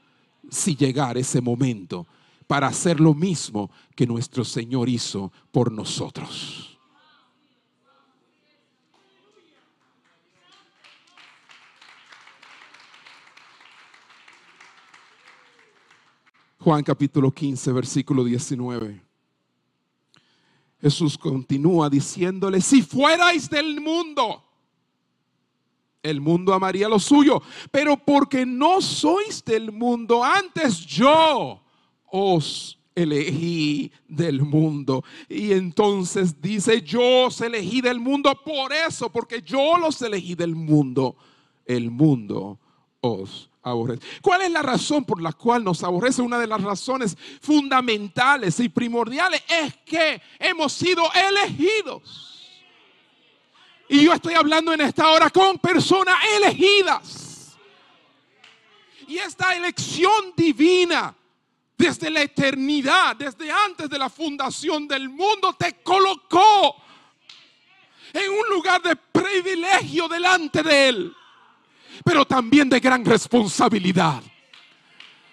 si llegar ese momento para hacer lo mismo que nuestro Señor hizo por nosotros? Juan capítulo 15, versículo 19. Jesús continúa diciéndole, si fuerais del mundo, el mundo amaría lo suyo, pero porque no sois del mundo, antes yo os elegí del mundo. Y entonces dice, yo os elegí del mundo por eso, porque yo los elegí del mundo, el mundo os ¿Cuál es la razón por la cual nos aborrece? Una de las razones fundamentales y primordiales es que hemos sido elegidos. Y yo estoy hablando en esta hora con personas elegidas. Y esta elección divina desde la eternidad, desde antes de la fundación del mundo, te colocó en un lugar de privilegio delante de Él pero también de gran responsabilidad.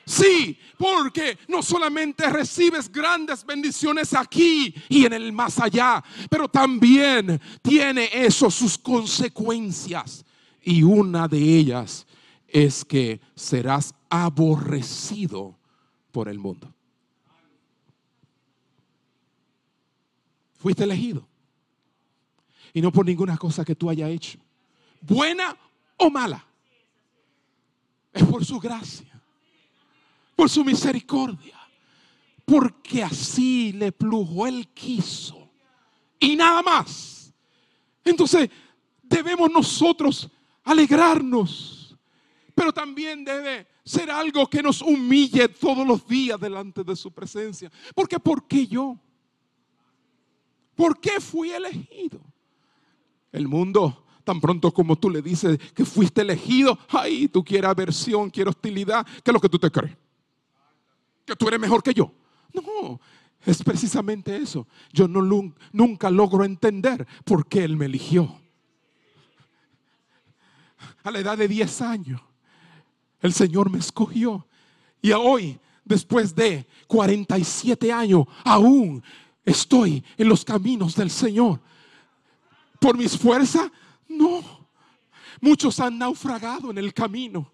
Sí, porque no solamente recibes grandes bendiciones aquí y en el más allá, pero también tiene eso sus consecuencias. Y una de ellas es que serás aborrecido por el mundo. Fuiste elegido. Y no por ninguna cosa que tú hayas hecho. Buena o mala es por su gracia, por su misericordia, porque así le plujo, Él quiso y nada más. Entonces debemos nosotros alegrarnos, pero también debe ser algo que nos humille todos los días delante de su presencia. Porque ¿por qué yo? ¿Por qué fui elegido? El mundo Tan pronto como tú le dices que fuiste elegido, ay, tú quieres aversión, quieres hostilidad, ¿qué es lo que tú te crees? Que tú eres mejor que yo. No, es precisamente eso. Yo no, nunca logro entender por qué Él me eligió. A la edad de 10 años, el Señor me escogió. Y hoy, después de 47 años, aún estoy en los caminos del Señor. Por mis fuerzas, no, muchos han naufragado en el camino.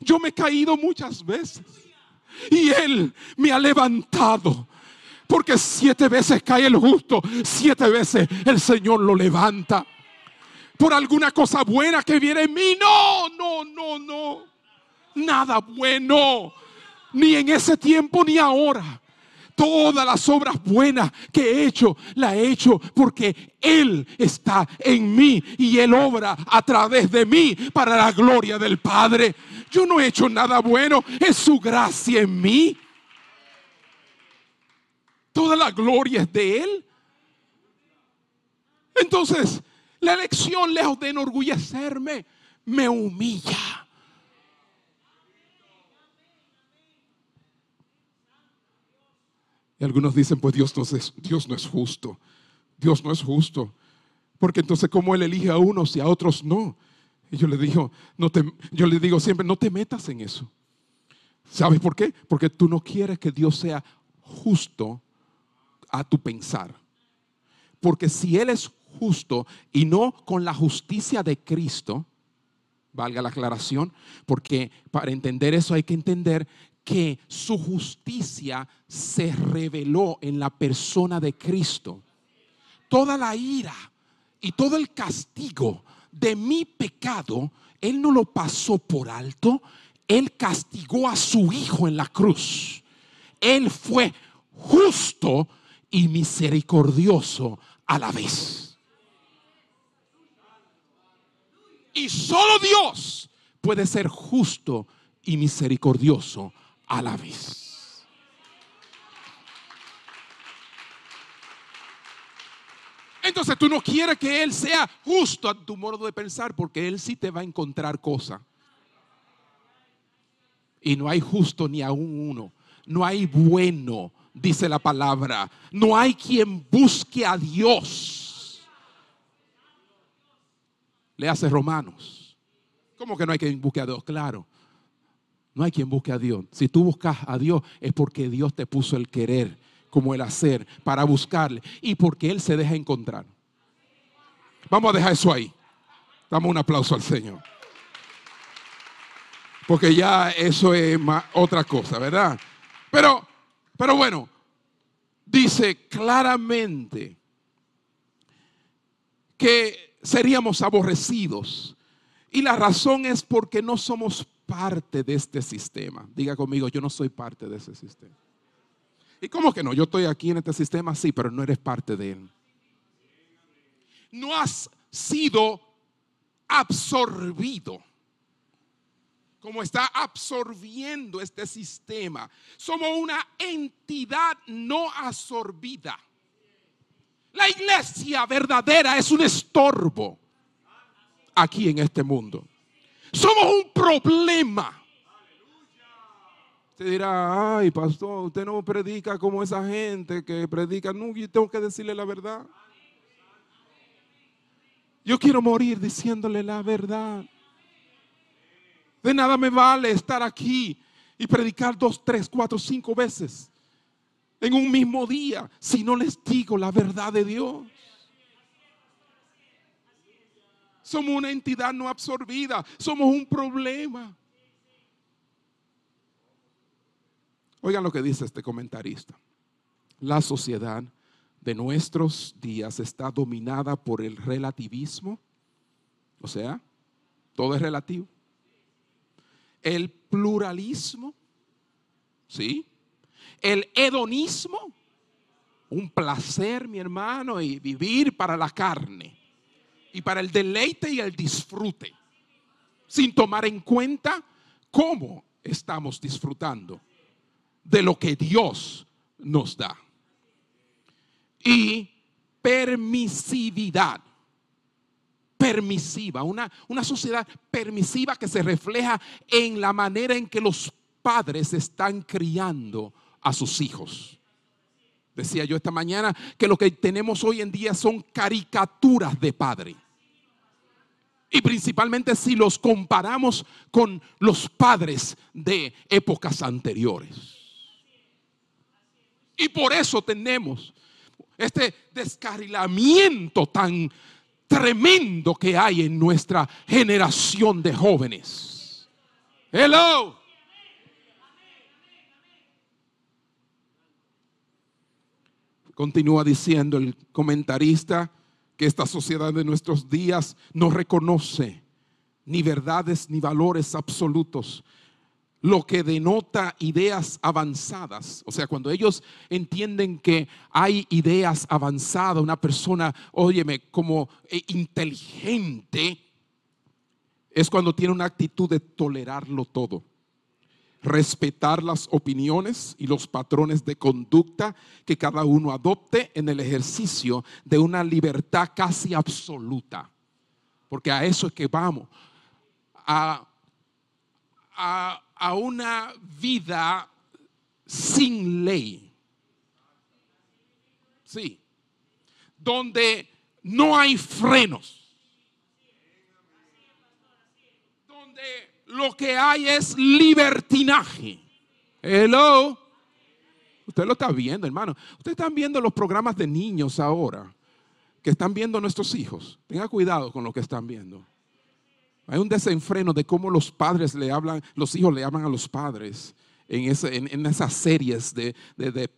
Yo me he caído muchas veces y Él me ha levantado. Porque siete veces cae el justo, siete veces el Señor lo levanta. Por alguna cosa buena que viene en mí. No, no, no, no. Nada bueno. Ni en ese tiempo ni ahora. Todas las obras buenas que he hecho, las he hecho porque Él está en mí y Él obra a través de mí para la gloria del Padre. Yo no he hecho nada bueno, es su gracia en mí. Toda la gloria es de Él. Entonces, la elección, lejos de enorgullecerme, me humilla. Algunos dicen, pues Dios no es, Dios no es justo. Dios no es justo. Porque entonces, ¿cómo Él elige a unos y a otros no? Y yo le digo, no te, yo le digo siempre, no te metas en eso. ¿Sabes por qué? Porque tú no quieres que Dios sea justo a tu pensar. Porque si Él es justo y no con la justicia de Cristo, valga la aclaración, porque para entender eso hay que entender que su justicia se reveló en la persona de Cristo. Toda la ira y todo el castigo de mi pecado, Él no lo pasó por alto, Él castigó a su Hijo en la cruz. Él fue justo y misericordioso a la vez. Y solo Dios puede ser justo y misericordioso a la vez. Entonces tú no quieres que Él sea justo a tu modo de pensar porque Él sí te va a encontrar cosas. Y no hay justo ni aún uno. No hay bueno, dice la palabra. No hay quien busque a Dios. Le hace Romanos. ¿Cómo que no hay quien busque a Dios? Claro. No hay quien busque a Dios. Si tú buscas a Dios es porque Dios te puso el querer como el hacer para buscarle y porque Él se deja encontrar. Vamos a dejar eso ahí. Damos un aplauso al Señor. Porque ya eso es otra cosa, ¿verdad? Pero, pero bueno, dice claramente que seríamos aborrecidos. Y la razón es porque no somos parte de este sistema. Diga conmigo, yo no soy parte de ese sistema. ¿Y cómo que no? Yo estoy aquí en este sistema, sí, pero no eres parte de él. No has sido absorbido como está absorbiendo este sistema. Somos una entidad no absorbida. La iglesia verdadera es un estorbo aquí en este mundo. Somos un problema. Usted dirá, ay, pastor, usted no predica como esa gente que predica. No, yo tengo que decirle la verdad. Yo quiero morir diciéndole la verdad. De nada me vale estar aquí y predicar dos, tres, cuatro, cinco veces en un mismo día si no les digo la verdad de Dios. Somos una entidad no absorbida. Somos un problema. Oigan lo que dice este comentarista. La sociedad de nuestros días está dominada por el relativismo. O sea, todo es relativo. El pluralismo. ¿Sí? El hedonismo. Un placer, mi hermano, y vivir para la carne y para el deleite y el disfrute, sin tomar en cuenta cómo estamos disfrutando de lo que Dios nos da. Y permisividad, permisiva, una, una sociedad permisiva que se refleja en la manera en que los padres están criando a sus hijos. Decía yo esta mañana que lo que tenemos hoy en día son caricaturas de padre. Y principalmente si los comparamos con los padres de épocas anteriores. Y por eso tenemos este descarrilamiento tan tremendo que hay en nuestra generación de jóvenes. Hello. Continúa diciendo el comentarista que esta sociedad de nuestros días no reconoce ni verdades ni valores absolutos, lo que denota ideas avanzadas. O sea, cuando ellos entienden que hay ideas avanzadas, una persona, óyeme, como eh, inteligente, es cuando tiene una actitud de tolerarlo todo respetar las opiniones y los patrones de conducta que cada uno adopte en el ejercicio de una libertad casi absoluta. Porque a eso es que vamos, a, a, una vida sin ley. Sí, donde no hay frenos. Donde lo que hay es libertinaje. Hello. Usted lo está viendo, hermano. Ustedes están viendo los programas de niños ahora que están viendo nuestros hijos. Tenga cuidado con lo que están viendo. Hay un desenfreno de cómo los padres le hablan, los hijos le hablan a los padres en, esas series de,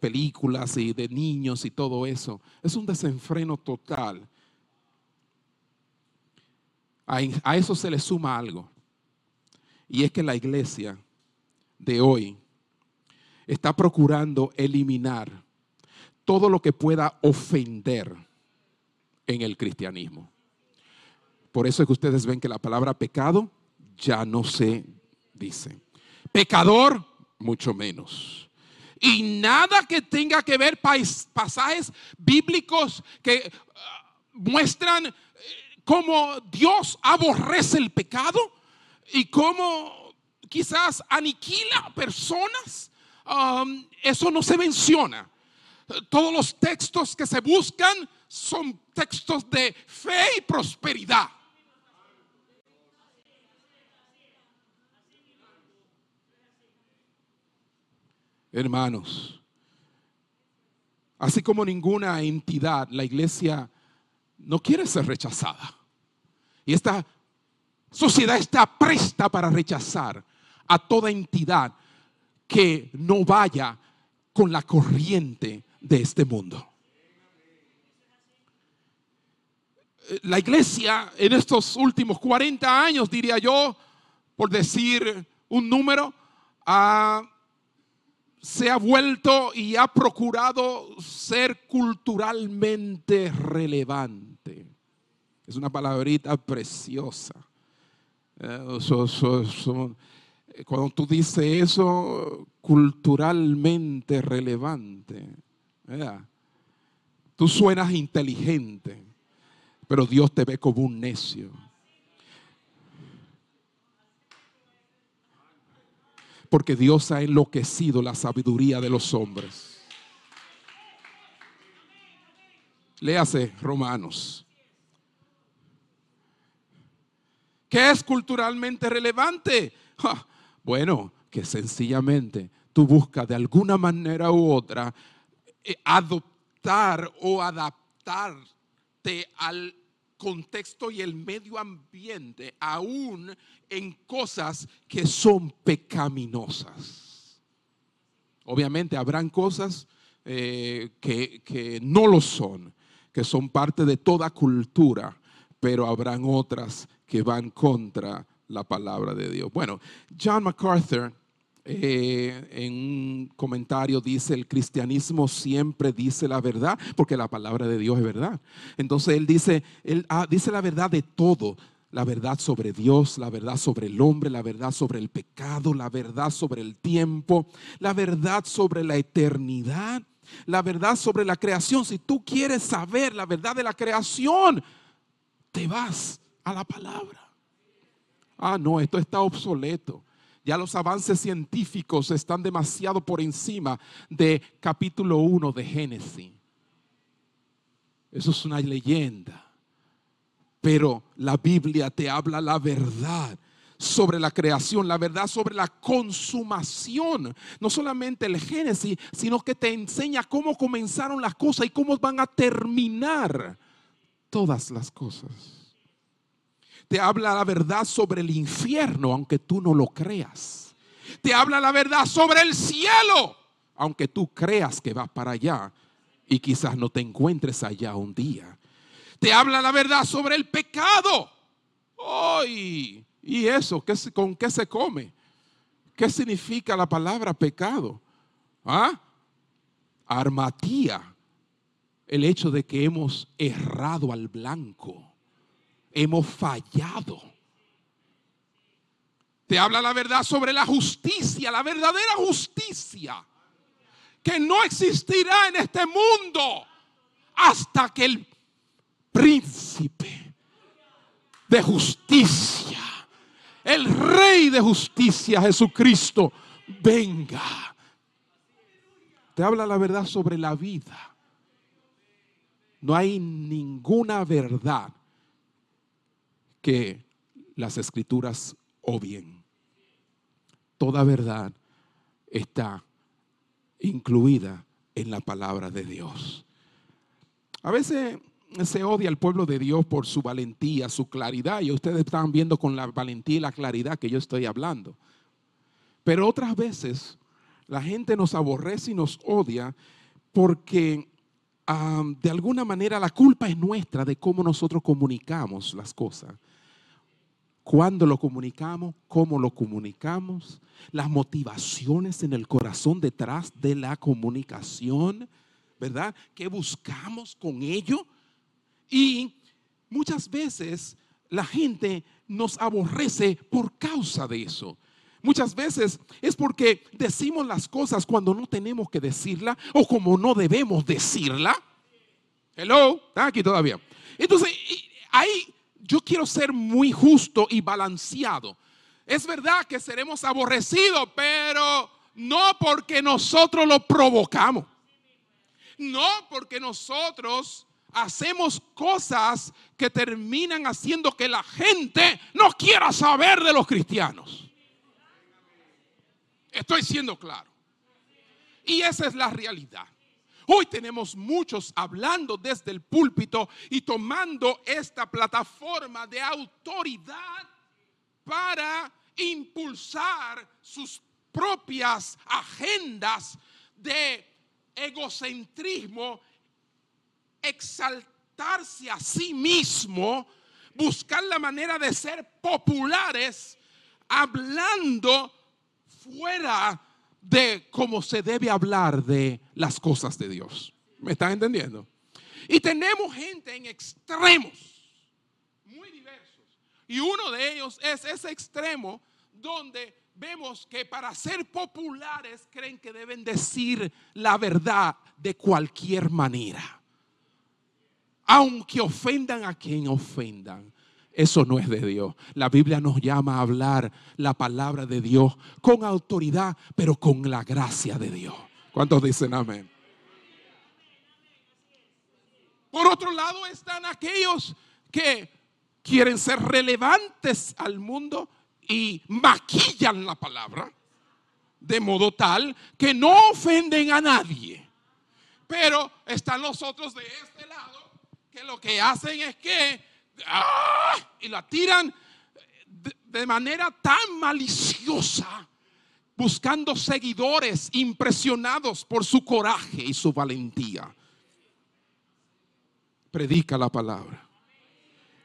películas y de niños y todo eso. Es un desenfreno total. a eso se le suma algo. Y es que la iglesia de hoy está procurando eliminar todo lo que pueda ofender en el cristianismo. Por eso es que ustedes ven que la palabra pecado ya no se dice. Pecador, mucho menos. Y nada que tenga que ver pasajes bíblicos que ah, muestran eh, cómo Dios aborrece el pecado y cómo quizás aniquila personas. Um, eso no se menciona. Todos los textos que se buscan son textos de fe y prosperidad. Hermanos, así como ninguna entidad, la iglesia no quiere ser rechazada. Y esta sociedad está presta para rechazar a toda entidad que no vaya con la corriente de este mundo. La iglesia en estos últimos 40 años, diría yo, por decir un número, se ha vuelto y ha procurado ser culturalmente relevante. Es una palabrita preciosa. Eh, cuando tú dices eso, culturalmente relevante, tú suenas inteligente, pero Dios te ve como un necio. porque Dios ha enloquecido la sabiduría de los hombres. Léase Romanos. ¿Qué es culturalmente relevante? bueno, que sencillamente tú buscas de alguna manera u otra eh, adoptar o adaptarte al contexto y el medio ambiente, aún en cosas que son pecaminosas. Obviamente habrán cosas eh, que, que no lo son, que son parte de toda cultura, pero habrán otras que van contra la palabra de Dios. Bueno, John MacArthur eh, en un comentario dice, el cristianismo siempre dice la verdad, porque la palabra de Dios es verdad. Entonces él dice, él ah, dice la verdad de todo, la verdad sobre Dios, la verdad sobre el hombre, la verdad sobre el pecado, la verdad sobre el tiempo, la verdad sobre la eternidad, la verdad sobre la creación. Si tú quieres saber la verdad de la creación, te vas a la palabra. Ah, no, esto está obsoleto. Ya los avances científicos están demasiado por encima de capítulo 1 de Génesis. Eso es una leyenda. Pero la Biblia te habla la verdad sobre la creación, la verdad sobre la consumación. No solamente el Génesis, sino que te enseña cómo comenzaron las cosas y cómo van a terminar todas las cosas te habla la verdad sobre el infierno, aunque tú no lo creas. Te habla la verdad sobre el cielo, aunque tú creas que vas para allá y quizás no te encuentres allá un día. Te habla la verdad sobre el pecado. ¡Ay! ¿Y eso? ¿Con qué se come? ¿Qué significa la palabra pecado? ¿Ah? Armatía. El hecho de que hemos errado al blanco hemos fallado. Te habla la verdad sobre la justicia, la verdadera justicia, que no existirá en este mundo hasta que el príncipe de justicia, el rey de justicia, Jesucristo, venga. Te habla la verdad sobre la vida. No hay ninguna verdad que las escrituras obvien. Toda verdad está incluida en la palabra de Dios. A veces se odia al pueblo de Dios por su valentía, su claridad, y ustedes están viendo con la valentía y la claridad que yo estoy hablando. Pero otras veces la gente nos aborrece y nos odia porque de alguna manera la culpa es nuestra de cómo nosotros comunicamos las cosas. Cuándo lo comunicamos, cómo lo comunicamos, las motivaciones en el corazón detrás de la comunicación, ¿verdad? ¿Qué buscamos con ello? Y muchas veces la gente nos aborrece por causa de eso. Muchas veces es porque decimos las cosas cuando no tenemos que decirla o como no debemos decirla. Hello, está aquí todavía. Entonces, ahí yo quiero ser muy justo y balanceado. Es verdad que seremos aborrecidos, pero no porque nosotros lo provocamos. No porque nosotros hacemos cosas que terminan haciendo que la gente no quiera saber de los cristianos. Estoy siendo claro. Y esa es la realidad. Hoy tenemos muchos hablando desde el púlpito y tomando esta plataforma de autoridad para impulsar sus propias agendas de egocentrismo, exaltarse a sí mismo, buscar la manera de ser populares, hablando fuera de cómo se debe hablar de las cosas de Dios. ¿Me están entendiendo? Y tenemos gente en extremos, muy diversos. Y uno de ellos es ese extremo donde vemos que para ser populares creen que deben decir la verdad de cualquier manera. Aunque ofendan a quien ofendan. Eso no es de Dios. La Biblia nos llama a hablar la palabra de Dios con autoridad, pero con la gracia de Dios. ¿Cuántos dicen amén? Por otro lado están aquellos que quieren ser relevantes al mundo y maquillan la palabra de modo tal que no ofenden a nadie. Pero están los otros de este lado que lo que hacen es que ¡ah! y la tiran de, manera tan maliciosa, buscando seguidores impresionados por su coraje y su valentía. Predica la palabra.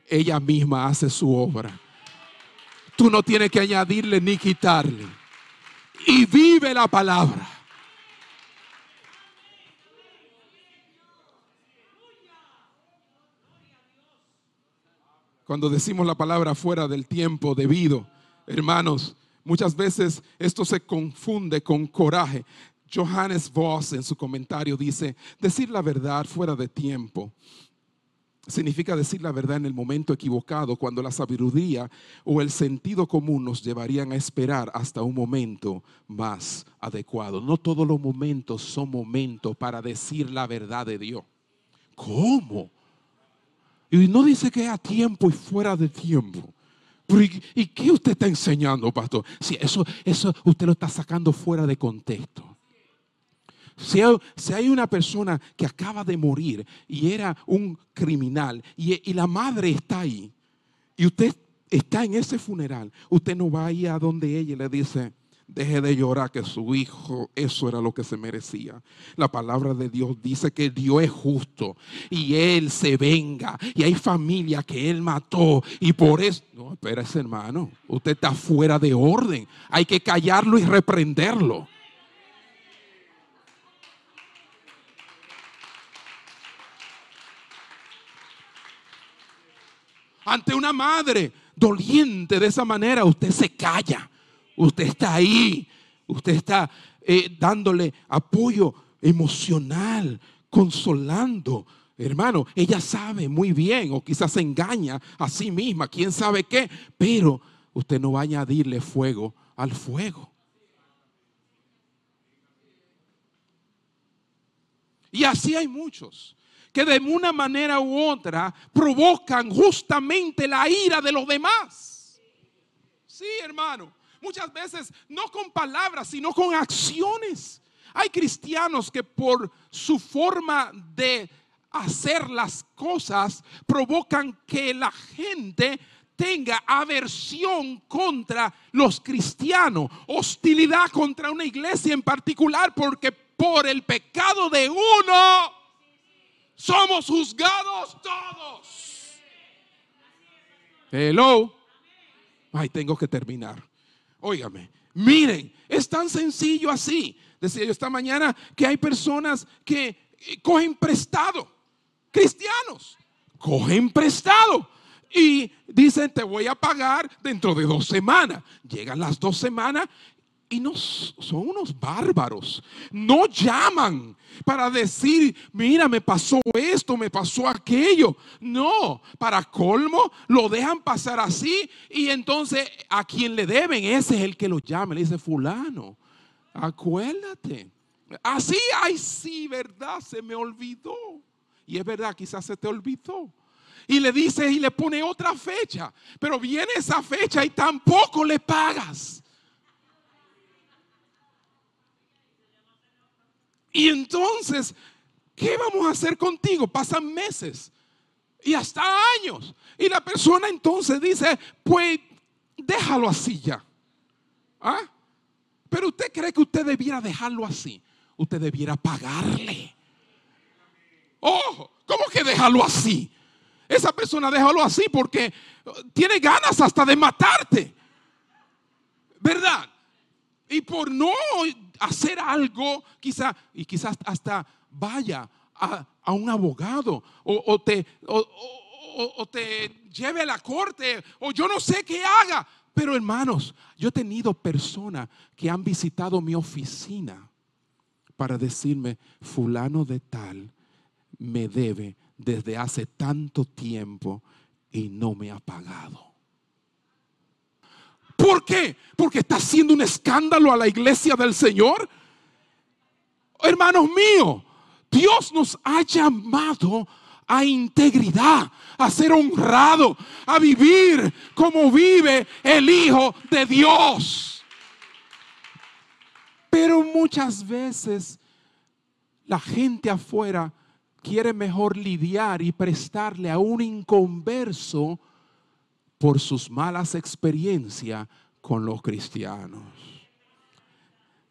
Ella misma hace su obra. Tú no tienes que añadirle ni quitarle. Y vive la palabra. Cuando decimos la palabra fuera del tiempo debido, hermanos, muchas veces esto se confunde con coraje. Johannes Voss en su comentario dice, decir la verdad fuera de tiempo significa decir la verdad en el momento equivocado, cuando la sabiduría o el sentido común nos llevarían a esperar hasta un momento más adecuado. No todos los momentos son momentos para decir la verdad de Dios. ¿Cómo? Y no dice que a tiempo y fuera de tiempo. ¿y, qué usted está enseñando, pastor? Si eso, eso usted lo está sacando fuera de contexto. Si hay, una persona que acaba de morir y era un criminal y, la madre está ahí y usted está en ese funeral, usted no va ahí a donde ella le dice, deje de llorar que su hijo, eso era lo que se merecía. La palabra de Dios dice que Dios es justo y Él se venga. Y hay familia que Él mató y por eso... No, espérese hermano, usted está fuera de orden. Hay que callarlo y reprenderlo. Ante una madre doliente de esa manera, usted se calla Usted está ahí. Usted está eh, dándole apoyo emocional, consolando. Hermano, ella sabe muy bien o quizás se engaña a sí misma, quién sabe qué, pero usted no va a añadirle fuego al fuego. Y así hay muchos que de una manera u otra provocan justamente la ira de los demás. Sí, hermano. Muchas veces no con palabras, sino con acciones. Hay cristianos que por su forma de hacer las cosas provocan que la gente tenga aversión contra los cristianos, hostilidad contra una iglesia en particular, porque por el pecado de uno somos juzgados todos. Hello. Ay, tengo que terminar. Óigame, miren, es tan sencillo así. Decía yo esta mañana que hay personas que eh, cogen prestado, cristianos, cogen prestado y dicen, te voy a pagar dentro de dos semanas. Llegan las dos semanas y no son unos bárbaros. No llaman para decir, mira, me pasó esto, me pasó aquello. No, para colmo lo dejan pasar así y entonces a quien le deben, ese es el que lo llama. Le dice, fulano, acuérdate. Así, ay, sí, verdad, se me olvidó. Y es verdad, quizás se te olvidó y le dice y le pone otra fecha. Pero viene esa fecha y tampoco le pagas. Y entonces, ¿qué vamos a hacer contigo? Pasan meses y hasta años. Y la persona entonces dice, pues déjalo así ya. ¿Ah? Pero usted cree que usted debiera dejarlo así. Usted debiera pagarle. Oh, ¿cómo que dejarlo así? Esa persona déjalo así porque tiene ganas hasta de matarte. ¿Verdad? Y por no hacer algo, quizá, y quizás hasta vaya a, un abogado o, te, o, te lleve a la corte o yo no sé qué haga. Pero hermanos, yo he tenido personas que han visitado mi oficina para decirme, fulano de tal me debe desde hace tanto tiempo y no me ha pagado. ¿Por qué? Porque está haciendo un escándalo a la iglesia del Señor. Hermanos míos, Dios nos ha llamado a integridad, a ser honrado, a vivir como vive el Hijo de Dios. Pero muchas veces la gente afuera quiere mejor lidiar y prestarle a un inconverso por sus malas experiencias con los cristianos.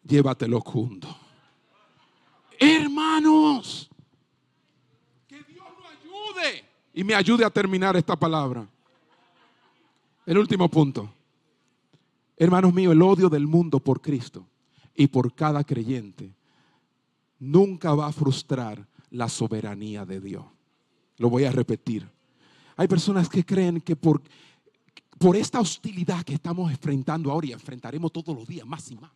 Llévatelo junto. Hermanos, que Dios nos ayude y me ayude a terminar esta palabra. El último punto. Hermanos míos, el odio del mundo por Cristo y por cada creyente nunca va a frustrar la soberanía de Dios. Lo voy a repetir. Hay personas que creen que por, por esta hostilidad que estamos enfrentando ahora y enfrentaremos todos los días más y más,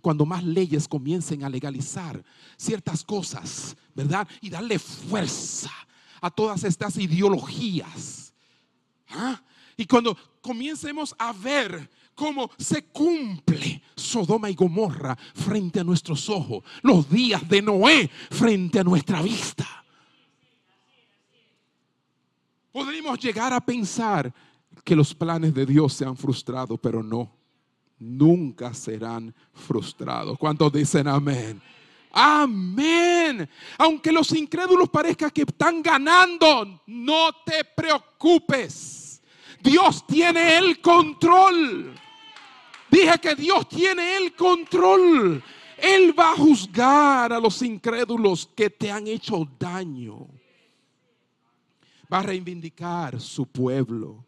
cuando más leyes comiencen a legalizar ciertas cosas, ¿verdad? Y darle fuerza a todas estas ideologías. ¿ah? Y cuando comiencemos a ver cómo se cumple Sodoma y Gomorra frente a nuestros ojos, los días de Noé frente a nuestra vista. Podríamos llegar a pensar que los planes de Dios se han frustrado, pero no, nunca serán frustrados. ¿Cuántos dicen amén? Amén. Aunque los incrédulos parezcan que están ganando, no te preocupes. Dios tiene el control. Dije que Dios tiene el control. Él va a juzgar a los incrédulos que te han hecho daño. Va a reivindicar su pueblo.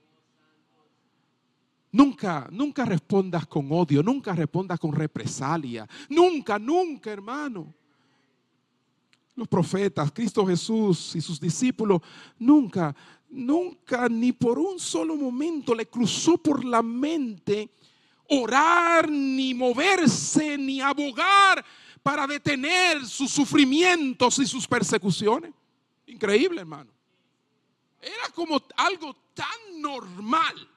Nunca, nunca respondas con odio, nunca respondas con represalia. Nunca, nunca, hermano. Los profetas, Cristo Jesús y sus discípulos, nunca, nunca, ni por un solo momento le cruzó por la mente orar, ni moverse, ni abogar para detener sus sufrimientos y sus persecuciones. Increíble, hermano. Era como algo tan normal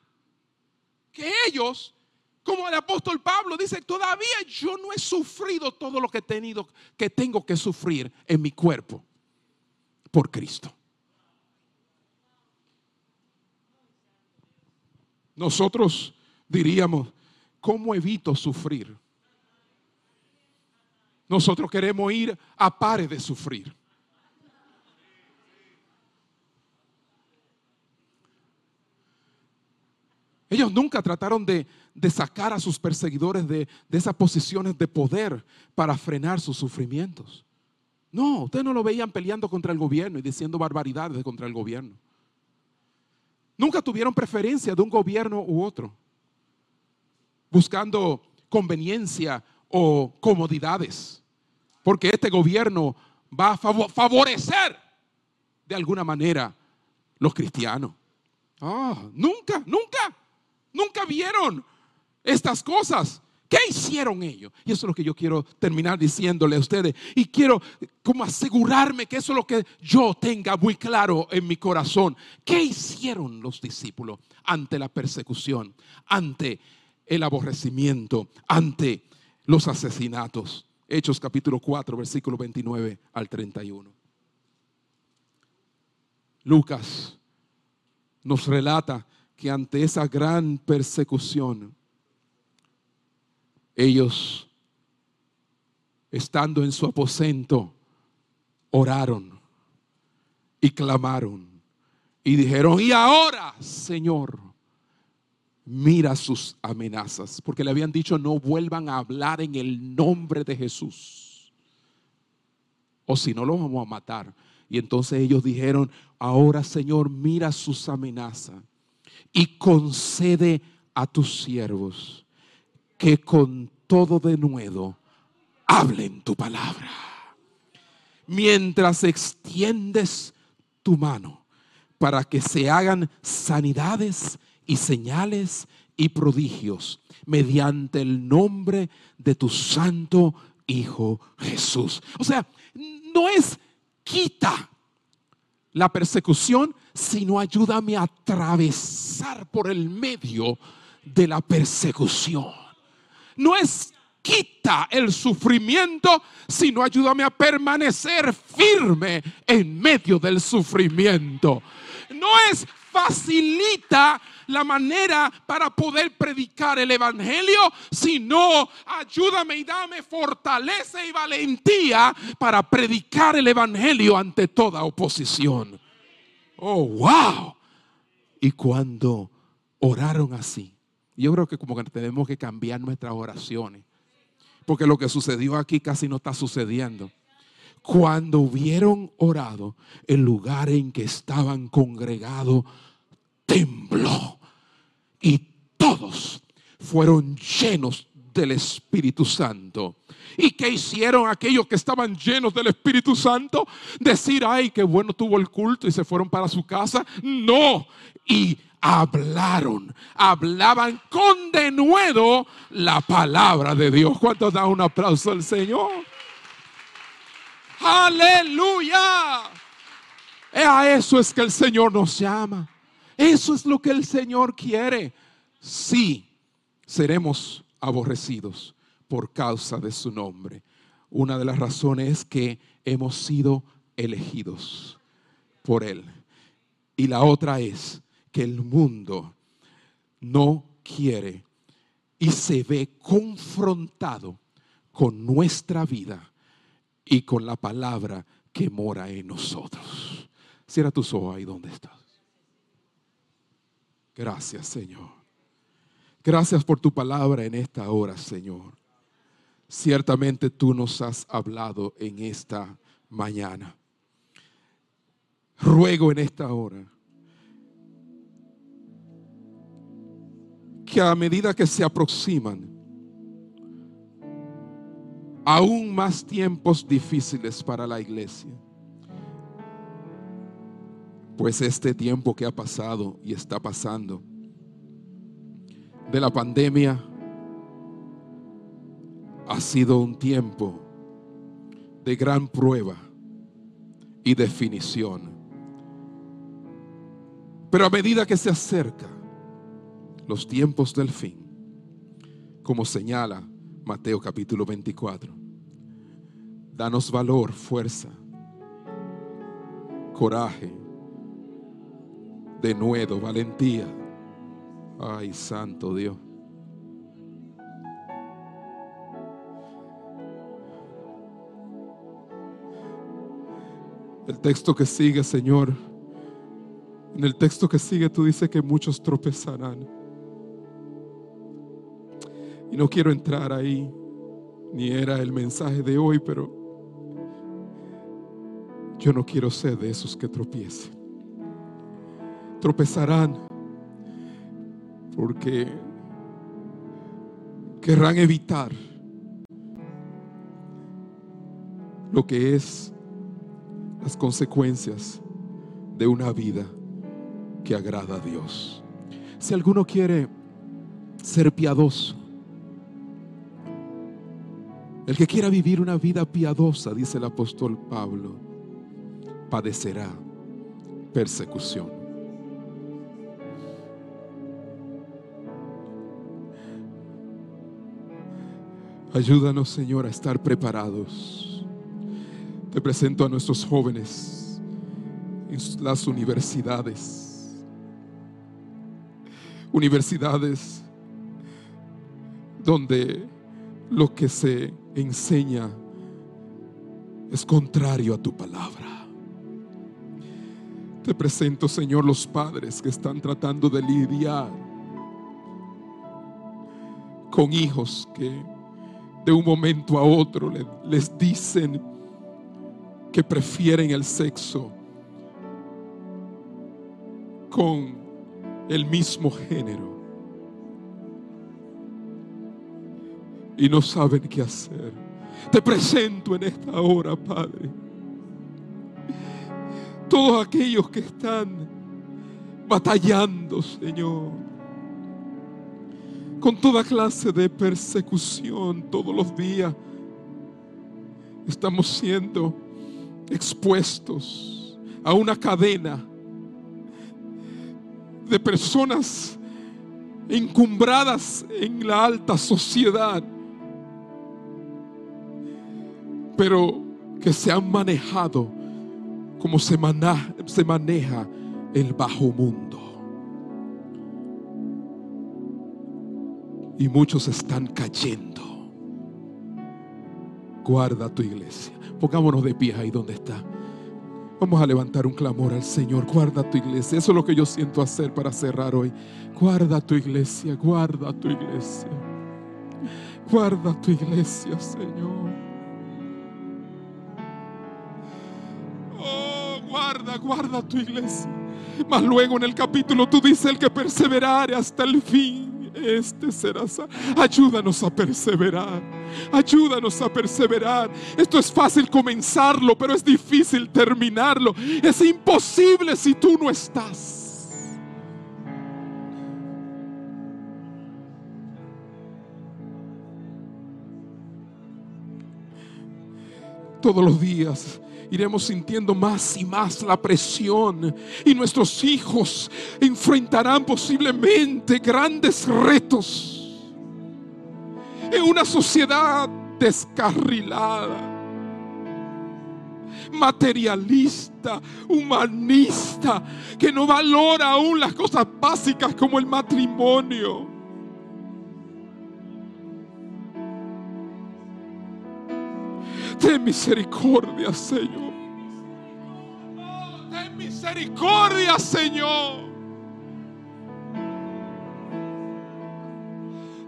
que ellos, como el apóstol Pablo dice, todavía yo no he sufrido todo lo que he tenido, que tengo que sufrir en mi cuerpo por Cristo. Nosotros diríamos, ¿cómo evito sufrir? Nosotros queremos ir a pares de sufrir. Ellos nunca trataron de, sacar a sus perseguidores de, de esas posiciones de poder para frenar sus sufrimientos. No, ustedes no lo veían peleando contra el gobierno y diciendo barbaridades contra el gobierno. Nunca tuvieron preferencia de un gobierno u otro, buscando conveniencia o comodidades, porque este gobierno va a favorecer de alguna manera los cristianos. Ah, nunca, nunca, nunca vieron estas cosas. ¿Qué hicieron ellos? Y eso es lo que yo quiero terminar diciéndole a ustedes. Y quiero como asegurarme que eso es lo que yo tenga muy claro en mi corazón. ¿Qué hicieron los discípulos ante la persecución, ante el aborrecimiento, ante los asesinatos? Hechos capítulo 4, versículo 29 al 31. Lucas nos relata que ante esa gran persecución, ellos, estando en su aposento, oraron y clamaron y dijeron, y ahora, Señor, mira sus amenazas, porque le habían dicho, no vuelvan a hablar en el nombre de Jesús, o si no, lo vamos a matar. Y entonces ellos dijeron, ahora Señor, mira sus amenazas y concede a tus siervos que con todo de nuevo hablen tu palabra. Mientras extiendes tu mano para que se hagan sanidades y señales y prodigios mediante el nombre de tu santo Hijo Jesús. O sea, no es quita la persecución, sino ayúdame a atravesar por el medio de la persecución. No es quita el sufrimiento, sino ayúdame a permanecer firme en medio del sufrimiento. No es facilita la manera para poder predicar el Evangelio, sino ayúdame y dame fortaleza y valentía para predicar el Evangelio ante toda oposición. Oh, wow. Y cuando oraron así, yo creo que como que tenemos que cambiar nuestras oraciones. Porque lo que sucedió aquí casi no está sucediendo. Cuando hubieron orado, el lugar en que estaban congregados tembló. Y todos fueron llenos del Espíritu Santo. ¿Y qué hicieron aquellos que estaban llenos del Espíritu Santo? Decir, ay, qué bueno tuvo el culto y se fueron para su casa. No. Y hablaron, hablaban con denuedo la palabra de Dios. ¿Cuántos da un aplauso al Señor? Aleluya. A eso es que el Señor nos llama. Eso es lo que el Señor quiere. Sí, seremos aborrecidos por causa de su nombre. Una de las razones es que hemos sido elegidos por Él. Y la otra es que el mundo no quiere y se ve confrontado con nuestra vida y con la palabra que mora en nosotros. Cierra tus ojos ahí donde estás. Gracias, Señor. Gracias por tu palabra en esta hora, Señor. Ciertamente tú nos has hablado en esta mañana. Ruego en esta hora que a medida que se aproximan aún más tiempos difíciles para la iglesia, pues este tiempo que ha pasado y está pasando de la pandemia ha sido un tiempo de gran prueba y definición. Pero a medida que se acerca los tiempos del fin, como señala Mateo capítulo 24, danos valor, fuerza, coraje, denuedo, valentía. Ay, santo Dios. El texto que sigue, Señor, en el texto que sigue tú dices que muchos tropezarán. Y no quiero entrar ahí, ni era el mensaje de hoy, pero yo no quiero ser de esos que tropiecen. Tropezarán porque querrán evitar lo que es las consecuencias de una vida que agrada a Dios. Si alguno quiere ser piadoso, el que quiera vivir una vida piadosa, dice el apóstol Pablo, padecerá persecución. Ayúdanos, Señor, a estar preparados. Te presento a nuestros jóvenes en las universidades. Universidades donde lo que se enseña es contrario a tu palabra. Te presento, Señor, los padres que están tratando de lidiar con hijos que de un momento a otro les dicen que prefieren el sexo con el mismo género. Y no saben qué hacer. Te presento en esta hora, Padre, todos aquellos que están batallando, Señor, con toda clase de persecución todos los días. Estamos siendo expuestos a una cadena de personas encumbradas en la alta sociedad, pero que se han manejado como se, se maneja el bajo mundo. Y muchos están cayendo. Guarda tu iglesia. Pongámonos de pie ahí donde está. Vamos a levantar un clamor al Señor. Guarda tu iglesia. Eso es lo que yo siento hacer para cerrar hoy. Guarda tu iglesia, guarda tu iglesia. Guarda tu iglesia, Señor. Oh, guarda, guarda tu iglesia. Mas luego en el capítulo tú dices el que perseverare hasta el fin este será Ayúdanos a perseverar. Ayúdanos a perseverar. Esto es fácil comenzarlo, pero es difícil terminarlo. Es imposible si tú no estás. Todos los días iremos sintiendo más y más la presión y nuestros hijos enfrentarán posiblemente grandes retos en una sociedad descarrilada materialista, humanista, que no valora aún las cosas básicas como el matrimonio. Ten misericordia, Señor. ten misericordia, Señor.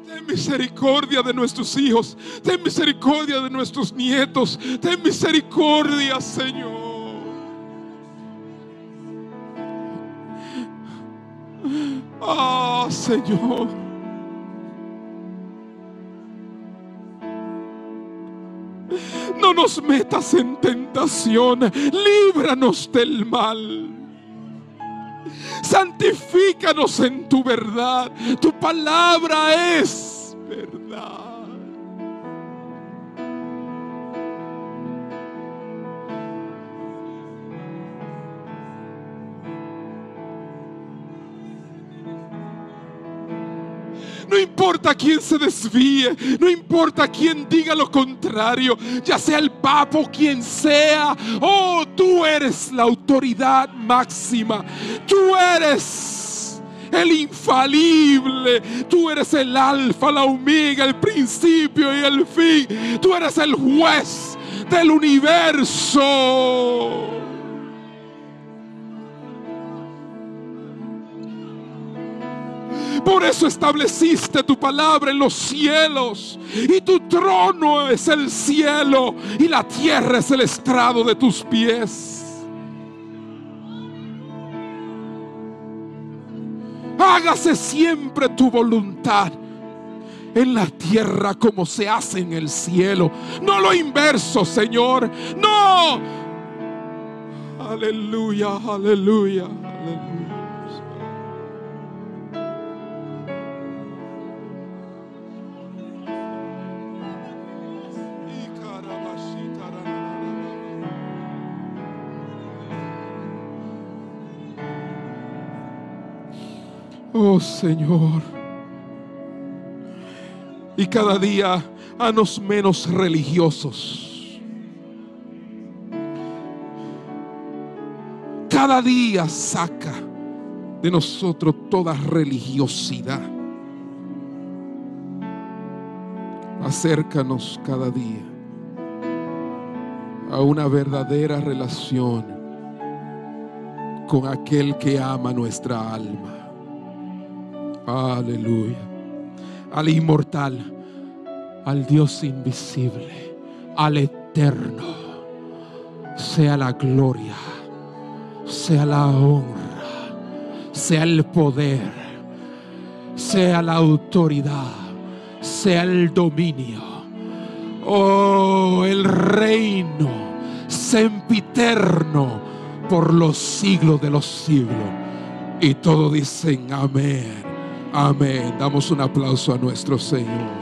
Ten misericordia de nuestros hijos. Ten misericordia de nuestros nietos. Ten misericordia, Señor. Ah, Señor. No nos metas en tentación, líbranos del mal. Santifícanos en tu verdad. Tu palabra es verdad. No importa quién se desvíe, no importa quién diga lo contrario, ya sea el papa o quien sea. Oh, tú eres la autoridad máxima. Tú eres el infalible. Tú eres el alfa, la omega, el principio y el fin. Tú eres el juez del universo. Por eso estableciste tu palabra en los cielos. Y tu trono es el cielo. Y la tierra es el estrado de tus pies. Hágase siempre tu voluntad en la tierra como se hace en el cielo. No lo inverso, Señor. No. Aleluya, aleluya. Oh Señor. Y cada día hanos menos religiosos. Cada día saca de nosotros toda religiosidad. Acércanos cada día a una verdadera relación con aquel que ama nuestra alma. Aleluya. Al inmortal, al Dios invisible, al eterno, sea la gloria, sea la honra, sea el poder, sea la autoridad, sea el dominio. Oh, el reino sempiterno por los siglos de los siglos. Y todos dicen amén. Amén. Damos un aplauso a nuestro Señor.